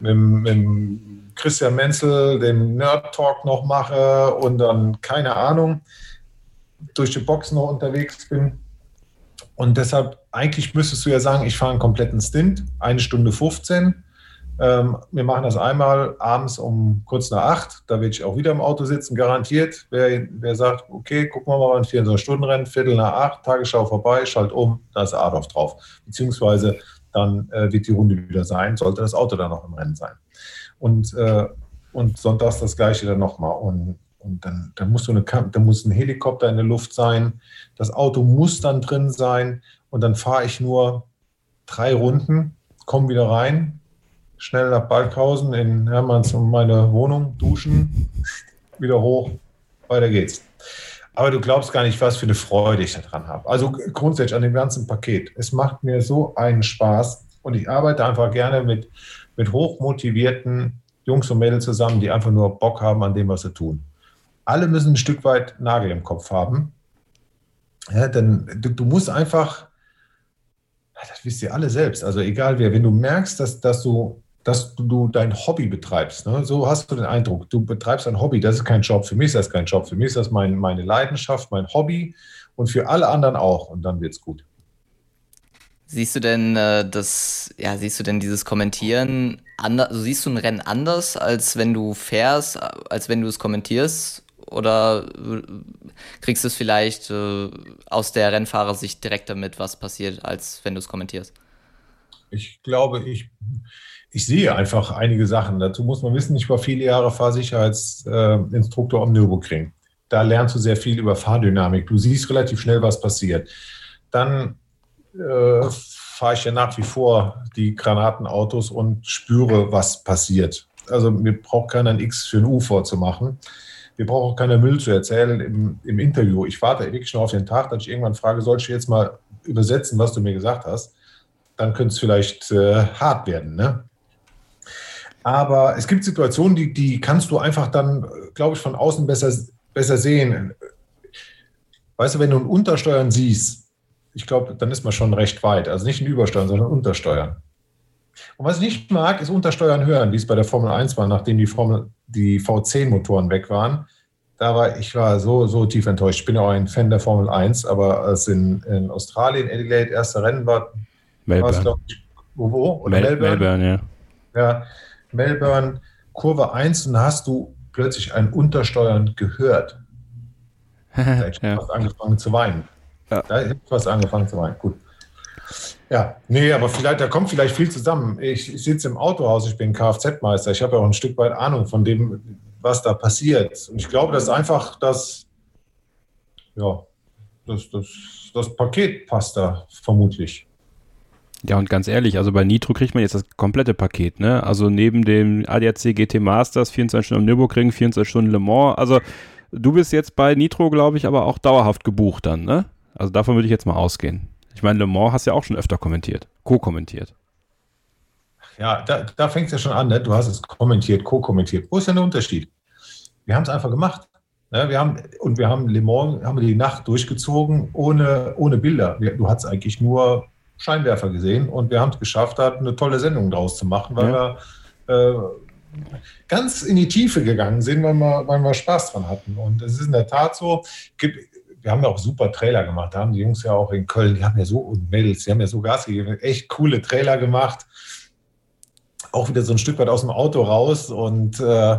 mit, mit Christian Menzel den Nerd Talk noch mache und dann, keine Ahnung, durch die Box noch unterwegs bin. Und deshalb, eigentlich müsstest du ja sagen, ich fahre einen kompletten Stint, eine Stunde 15. Ähm, wir machen das einmal abends um kurz nach acht. Da werde ich auch wieder im Auto sitzen, garantiert. Wer, wer sagt, okay, gucken wir mal ein 24-Stunden-Rennen, Viertel nach acht, Tagesschau vorbei, schalt um, da ist Adolf drauf. Beziehungsweise dann äh, wird die Runde wieder sein, sollte das Auto dann noch im Rennen sein und, äh, und sonntags das gleiche dann nochmal. Und, und dann, dann, muss so eine, dann muss ein Helikopter in der Luft sein, das Auto muss dann drin sein und dann fahre ich nur drei Runden, komme wieder rein, schnell nach Balkhausen in Hermanns und meine Wohnung, duschen, wieder hoch, weiter geht's. Aber du glaubst gar nicht, was für eine Freude ich daran habe. Also grundsätzlich an dem ganzen Paket. Es macht mir so einen Spaß und ich arbeite einfach gerne mit mit hochmotivierten Jungs und Mädels zusammen, die einfach nur Bock haben an dem, was sie tun. Alle müssen ein Stück weit Nagel im Kopf haben. Ja, denn du, du musst einfach, das wisst ihr alle selbst, also egal wer, wenn du merkst, dass, dass du dass du dein Hobby betreibst. Ne? So hast du den Eindruck, du betreibst ein Hobby, das ist kein Job. Für mich ist das kein Job. Für mich ist das mein, meine Leidenschaft, mein Hobby und für alle anderen auch. Und dann wird es gut. Siehst du denn äh, das, ja, siehst du denn dieses Kommentieren anders, also siehst du ein Rennen anders, als wenn du fährst, als wenn du es kommentierst? Oder äh, kriegst du es vielleicht äh, aus der Rennfahrersicht direkt damit, was passiert, als wenn du es kommentierst? Ich glaube, ich, ich sehe einfach einige Sachen. Dazu muss man wissen, ich war viele Jahre Fahrsicherheitsinstruktor am Nürburgring. Da lernst du sehr viel über Fahrdynamik. Du siehst relativ schnell, was passiert. Dann äh, fahre ich ja nach wie vor die Granatenautos und spüre, was passiert. Also mir braucht keiner ein X für ein U vorzumachen. Mir braucht auch keiner Müll zu erzählen im, im Interview. Ich warte wirklich nur auf den Tag, dass ich irgendwann frage, soll ich jetzt mal übersetzen, was du mir gesagt hast? Dann könnte es vielleicht äh, hart werden. Ne? Aber es gibt Situationen, die, die kannst du einfach dann, glaube ich, von außen besser, besser sehen. Weißt du, wenn du ein Untersteuern siehst, ich glaube, dann ist man schon recht weit. Also nicht ein Übersteuern, sondern Untersteuern. Und was ich nicht mag, ist Untersteuern hören, wie es bei der Formel 1 war, nachdem die, Formel, die V10-Motoren weg waren. Da war ich war so, so tief enttäuscht. Ich bin ja auch ein Fan der Formel 1, aber als in, in Australien, Adelaide, erste Rennen war, Melbourne. war es, ich, wo, wo? Oder Mel Melbourne? Melbourne, ja. Ja, Melbourne, Kurve 1, und hast du plötzlich ein Untersteuern gehört. <laughs> Da hätte ich ja. fast angefangen zu weinen. Ja. Da hätte ich was angefangen zu weinen. Gut. Ja, nee, aber vielleicht, da kommt vielleicht viel zusammen. Ich, ich sitze im Autohaus, ich bin Kfz-Meister, ich habe ja auch ein Stück weit Ahnung von dem, was da passiert. Und ich glaube, das ist einfach das, ja, das, das, das Paket passt da vermutlich. Ja, und ganz ehrlich, also bei Nitro kriegt man jetzt das komplette Paket, ne? Also neben dem ADAC GT Masters, 24 Stunden am Nürburgring, 24 Stunden Le Mans. Also du bist jetzt bei Nitro, glaube ich, aber auch dauerhaft gebucht dann, ne? Also davon würde ich jetzt mal ausgehen. Ich meine, Le Mans hast ja auch schon öfter kommentiert, co-kommentiert. Ja, da, da fängt es ja schon an, ne? Du hast es kommentiert, co-kommentiert. Wo ist denn der Unterschied? Wir haben es einfach gemacht. Ne? Wir haben, und wir haben Le Mans, haben wir die Nacht durchgezogen ohne, ohne Bilder. Du hattest eigentlich nur Scheinwerfer gesehen und wir haben es geschafft, da eine tolle Sendung draus zu machen, weil ja. wir äh, ganz in die Tiefe gegangen sind, weil wir, weil wir Spaß dran hatten. Und es ist in der Tat so, gibt, wir haben ja auch super Trailer gemacht. Da haben die Jungs ja auch in Köln, die haben ja so, und Mädels, die haben ja so Gas gegeben, echt coole Trailer gemacht. Auch wieder so ein Stück weit aus dem Auto raus und äh,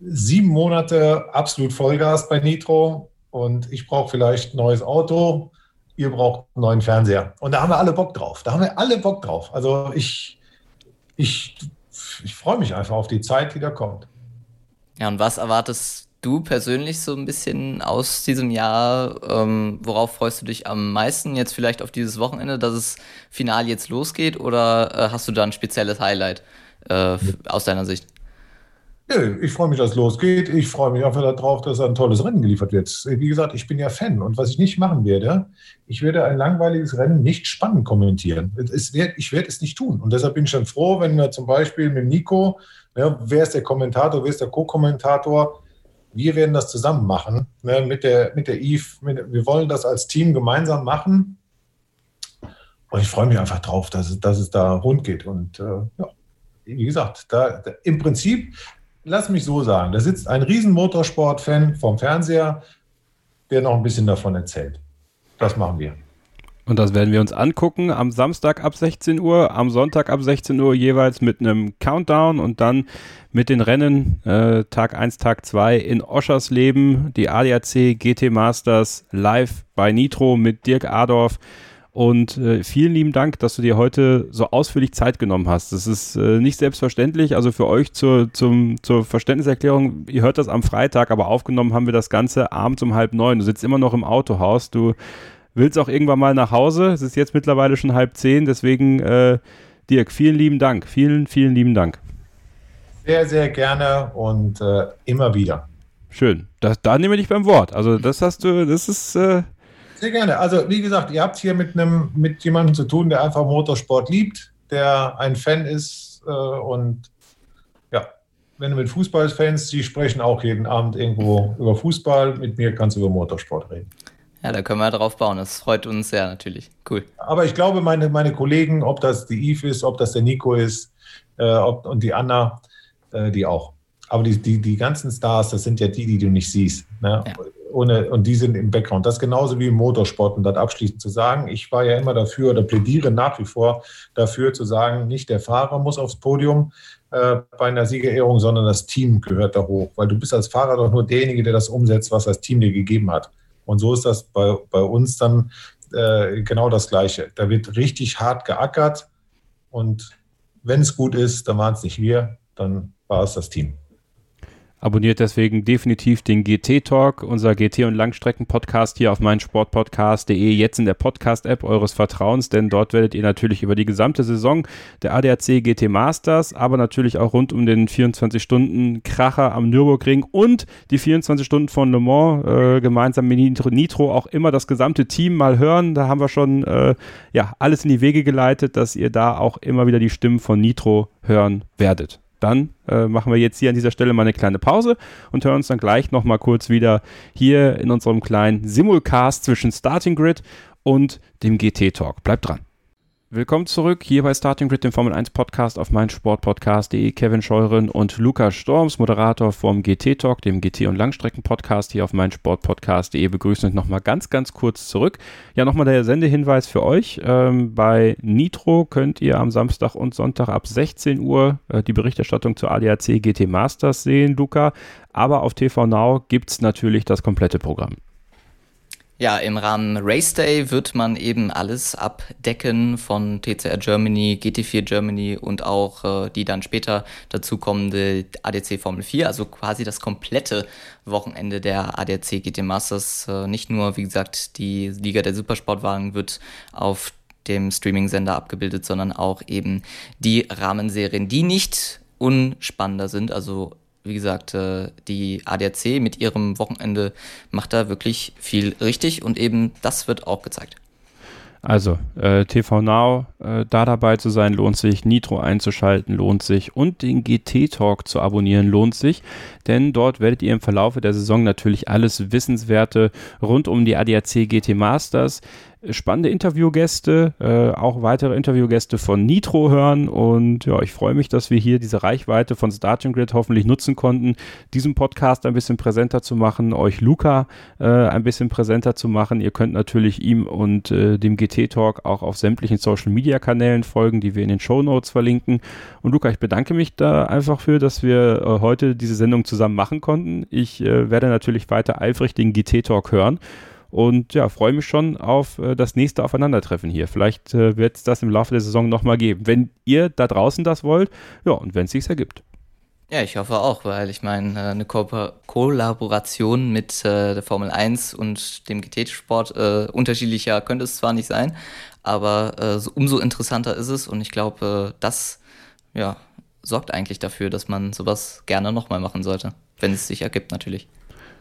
sieben Monate absolut Vollgas bei Nitro und ich brauche vielleicht ein neues Auto ihr braucht einen neuen Fernseher. Und da haben wir alle Bock drauf. Da haben wir alle Bock drauf. Also ich, ich, ich freue mich einfach auf die Zeit, die da kommt. Ja, und was erwartest du persönlich so ein bisschen aus diesem Jahr? Ähm, worauf freust du dich am meisten jetzt vielleicht auf dieses Wochenende, dass es final jetzt losgeht? Oder äh, hast du da ein spezielles Highlight äh, aus deiner Sicht? Ich freue mich, dass es losgeht. Ich freue mich einfach darauf, dass ein tolles Rennen geliefert wird. Wie gesagt, ich bin ja Fan. Und was ich nicht machen werde, ich werde ein langweiliges Rennen nicht spannend kommentieren. Wird, ich werde es nicht tun. Und deshalb bin ich dann froh, wenn wir zum Beispiel mit Nico, ne, wer ist der Kommentator, wer ist der Co-Kommentator, wir werden das zusammen machen ne, mit, der, mit der Eve. Mit, wir wollen das als Team gemeinsam machen. Und ich freue mich einfach drauf, dass es, dass es da rund geht. Und äh, ja, wie gesagt, da, da, im Prinzip lass mich so sagen, da sitzt ein riesen Motorsport-Fan vom Fernseher, der noch ein bisschen davon erzählt. Das machen wir. Und das werden wir uns angucken am Samstag ab 16 Uhr, am Sonntag ab 16 Uhr jeweils mit einem Countdown und dann mit den Rennen äh, Tag 1, Tag 2 in Oschersleben, die ADAC GT Masters live bei Nitro mit Dirk Adorf. Und äh, vielen lieben Dank, dass du dir heute so ausführlich Zeit genommen hast. Das ist äh, nicht selbstverständlich. Also für euch zur, zum, zur Verständniserklärung, ihr hört das am Freitag, aber aufgenommen haben wir das Ganze abends um halb neun. Du sitzt immer noch im Autohaus. Du willst auch irgendwann mal nach Hause. Es ist jetzt mittlerweile schon halb zehn. Deswegen, äh, Dirk, vielen lieben Dank. Vielen, vielen lieben Dank. Sehr, sehr gerne und äh, immer wieder. Schön. Das, da nehme ich dich beim Wort. Also das hast du, das ist äh, sehr gerne. Also wie gesagt, ihr habt hier mit einem mit jemandem zu tun, der einfach Motorsport liebt, der ein Fan ist äh, und ja, wenn du mit Fußballfans, die sprechen auch jeden Abend irgendwo über Fußball. Mit mir kannst du über Motorsport reden. Ja, da können wir drauf bauen. Das freut uns sehr natürlich. Cool. Aber ich glaube, meine, meine Kollegen, ob das die Yves ist, ob das der Nico ist äh, ob, und die Anna, äh, die auch. Aber die, die, die ganzen Stars, das sind ja die, die du nicht siehst. Ne? Ja ohne, und die sind im Background. Das genauso wie im Motorsport, um das abschließend zu sagen. Ich war ja immer dafür oder plädiere nach wie vor dafür zu sagen, nicht der Fahrer muss aufs Podium äh, bei einer Siegerehrung, sondern das Team gehört da hoch. Weil du bist als Fahrer doch nur derjenige, der das umsetzt, was das Team dir gegeben hat. Und so ist das bei, bei uns dann äh, genau das Gleiche. Da wird richtig hart geackert und wenn es gut ist, dann waren es nicht wir, dann war es das Team. Abonniert deswegen definitiv den GT Talk, unser GT- und Langstrecken-Podcast hier auf meinsportpodcast.de, jetzt in der Podcast-App eures Vertrauens, denn dort werdet ihr natürlich über die gesamte Saison der ADAC GT Masters, aber natürlich auch rund um den 24-Stunden-Kracher am Nürburgring und die 24 Stunden von Le Mans äh, gemeinsam mit Nitro, Nitro, auch immer das gesamte Team mal hören. Da haben wir schon äh, ja, alles in die Wege geleitet, dass ihr da auch immer wieder die Stimmen von Nitro hören werdet dann äh, machen wir jetzt hier an dieser Stelle mal eine kleine Pause und hören uns dann gleich nochmal kurz wieder hier in unserem kleinen Simulcast zwischen Starting Grid und dem GT Talk. Bleibt dran. Willkommen zurück hier bei Starting Grid, dem Formel 1 Podcast auf meinsportpodcast.de. Kevin Scheuren und Lukas Storms, Moderator vom GT Talk, dem GT- und Langstrecken-Podcast hier auf meinsportpodcast.de, begrüßen euch nochmal ganz, ganz kurz zurück. Ja, nochmal der Sendehinweis für euch. Ähm, bei Nitro könnt ihr am Samstag und Sonntag ab 16 Uhr äh, die Berichterstattung zur ADAC GT Masters sehen, Luca. Aber auf TV Now gibt es natürlich das komplette Programm. Ja, im Rahmen Race Day wird man eben alles abdecken von TCR Germany, GT4 Germany und auch äh, die dann später dazukommende ADC Formel 4, also quasi das komplette Wochenende der ADAC GT Masters. Äh, nicht nur, wie gesagt, die Liga der Supersportwagen wird auf dem Streaming-Sender abgebildet, sondern auch eben die Rahmenserien, die nicht unspannender sind, also wie gesagt, äh, die ADAC mit ihrem Wochenende macht da wirklich viel richtig und eben das wird auch gezeigt. Also, äh, TV Now, äh, da dabei zu sein, lohnt sich. Nitro einzuschalten, lohnt sich. Und den GT Talk zu abonnieren, lohnt sich. Denn dort werdet ihr im Verlaufe der Saison natürlich alles Wissenswerte rund um die ADAC GT Masters spannende Interviewgäste, äh, auch weitere Interviewgäste von Nitro hören und ja, ich freue mich, dass wir hier diese Reichweite von Starting Grid hoffentlich nutzen konnten, diesen Podcast ein bisschen präsenter zu machen, euch Luca äh, ein bisschen präsenter zu machen. Ihr könnt natürlich ihm und äh, dem GT Talk auch auf sämtlichen Social Media Kanälen folgen, die wir in den Show Notes verlinken. Und Luca, ich bedanke mich da einfach für, dass wir äh, heute diese Sendung zusammen machen konnten. Ich äh, werde natürlich weiter eifrig den GT Talk hören und ja, freue mich schon auf äh, das nächste Aufeinandertreffen hier. Vielleicht äh, wird es das im Laufe der Saison nochmal geben, wenn ihr da draußen das wollt. Ja, und wenn es sich ergibt. Ja, ich hoffe auch, weil ich meine, äh, eine Ko Kollaboration mit äh, der Formel 1 und dem GT-Sport äh, unterschiedlicher könnte es zwar nicht sein, aber äh, so, umso interessanter ist es und ich glaube, das ja, sorgt eigentlich dafür, dass man sowas gerne nochmal machen sollte, wenn es sich ergibt natürlich.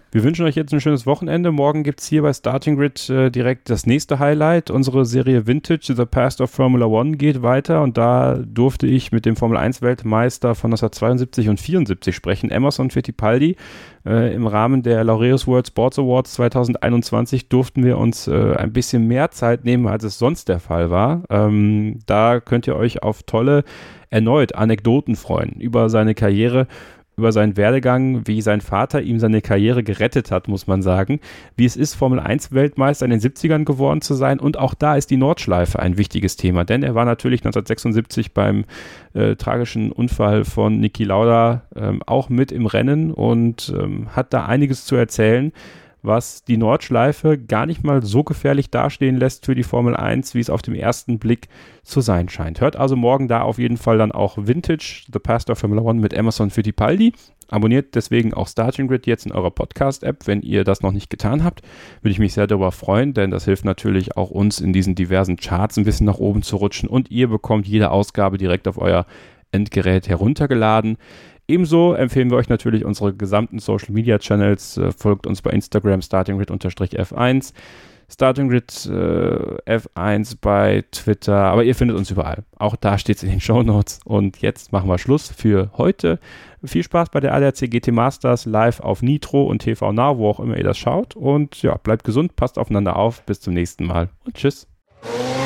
Wir wünschen euch jetzt ein schönes Wochenende. Morgen gibt es hier bei Starting Grid äh, direkt das nächste Highlight. Unsere Serie Vintage, The Past of Formula One, geht weiter und da durfte ich mit dem Formel 1 Weltmeister von 1972 und 74 sprechen, Emerson Fittipaldi. Äh, Im Rahmen der Laureus World Sports Awards 2021 durften wir uns äh, ein bisschen mehr Zeit nehmen, als es sonst der Fall war. Ähm, da könnt ihr euch auf tolle, erneut Anekdoten freuen über seine Karriere über seinen Werdegang, wie sein Vater ihm seine Karriere gerettet hat, muss man sagen. Wie es ist, Formel 1 Weltmeister in den 70ern geworden zu sein. Und auch da ist die Nordschleife ein wichtiges Thema, denn er war natürlich 1976 beim äh, tragischen Unfall von Niki Lauda ähm, auch mit im Rennen und ähm, hat da einiges zu erzählen was die Nordschleife gar nicht mal so gefährlich dastehen lässt für die Formel 1, wie es auf dem ersten Blick zu sein scheint. Hört also morgen da auf jeden Fall dann auch Vintage, The Past of Formula One mit Amazon Fittipaldi. Abonniert deswegen auch Starting Grid jetzt in eurer Podcast-App, wenn ihr das noch nicht getan habt. Würde ich mich sehr darüber freuen, denn das hilft natürlich auch uns in diesen diversen Charts ein bisschen nach oben zu rutschen und ihr bekommt jede Ausgabe direkt auf euer Endgerät heruntergeladen. Ebenso empfehlen wir euch natürlich unsere gesamten Social Media Channels. Äh, folgt uns bei Instagram startinggrid-f1. Startinggrid äh, F1 bei Twitter, aber ihr findet uns überall. Auch da steht es in den Show Notes. Und jetzt machen wir Schluss für heute. Viel Spaß bei der ADAC GT Masters live auf Nitro und TV Now, wo auch immer ihr das schaut. Und ja, bleibt gesund, passt aufeinander auf. Bis zum nächsten Mal und tschüss.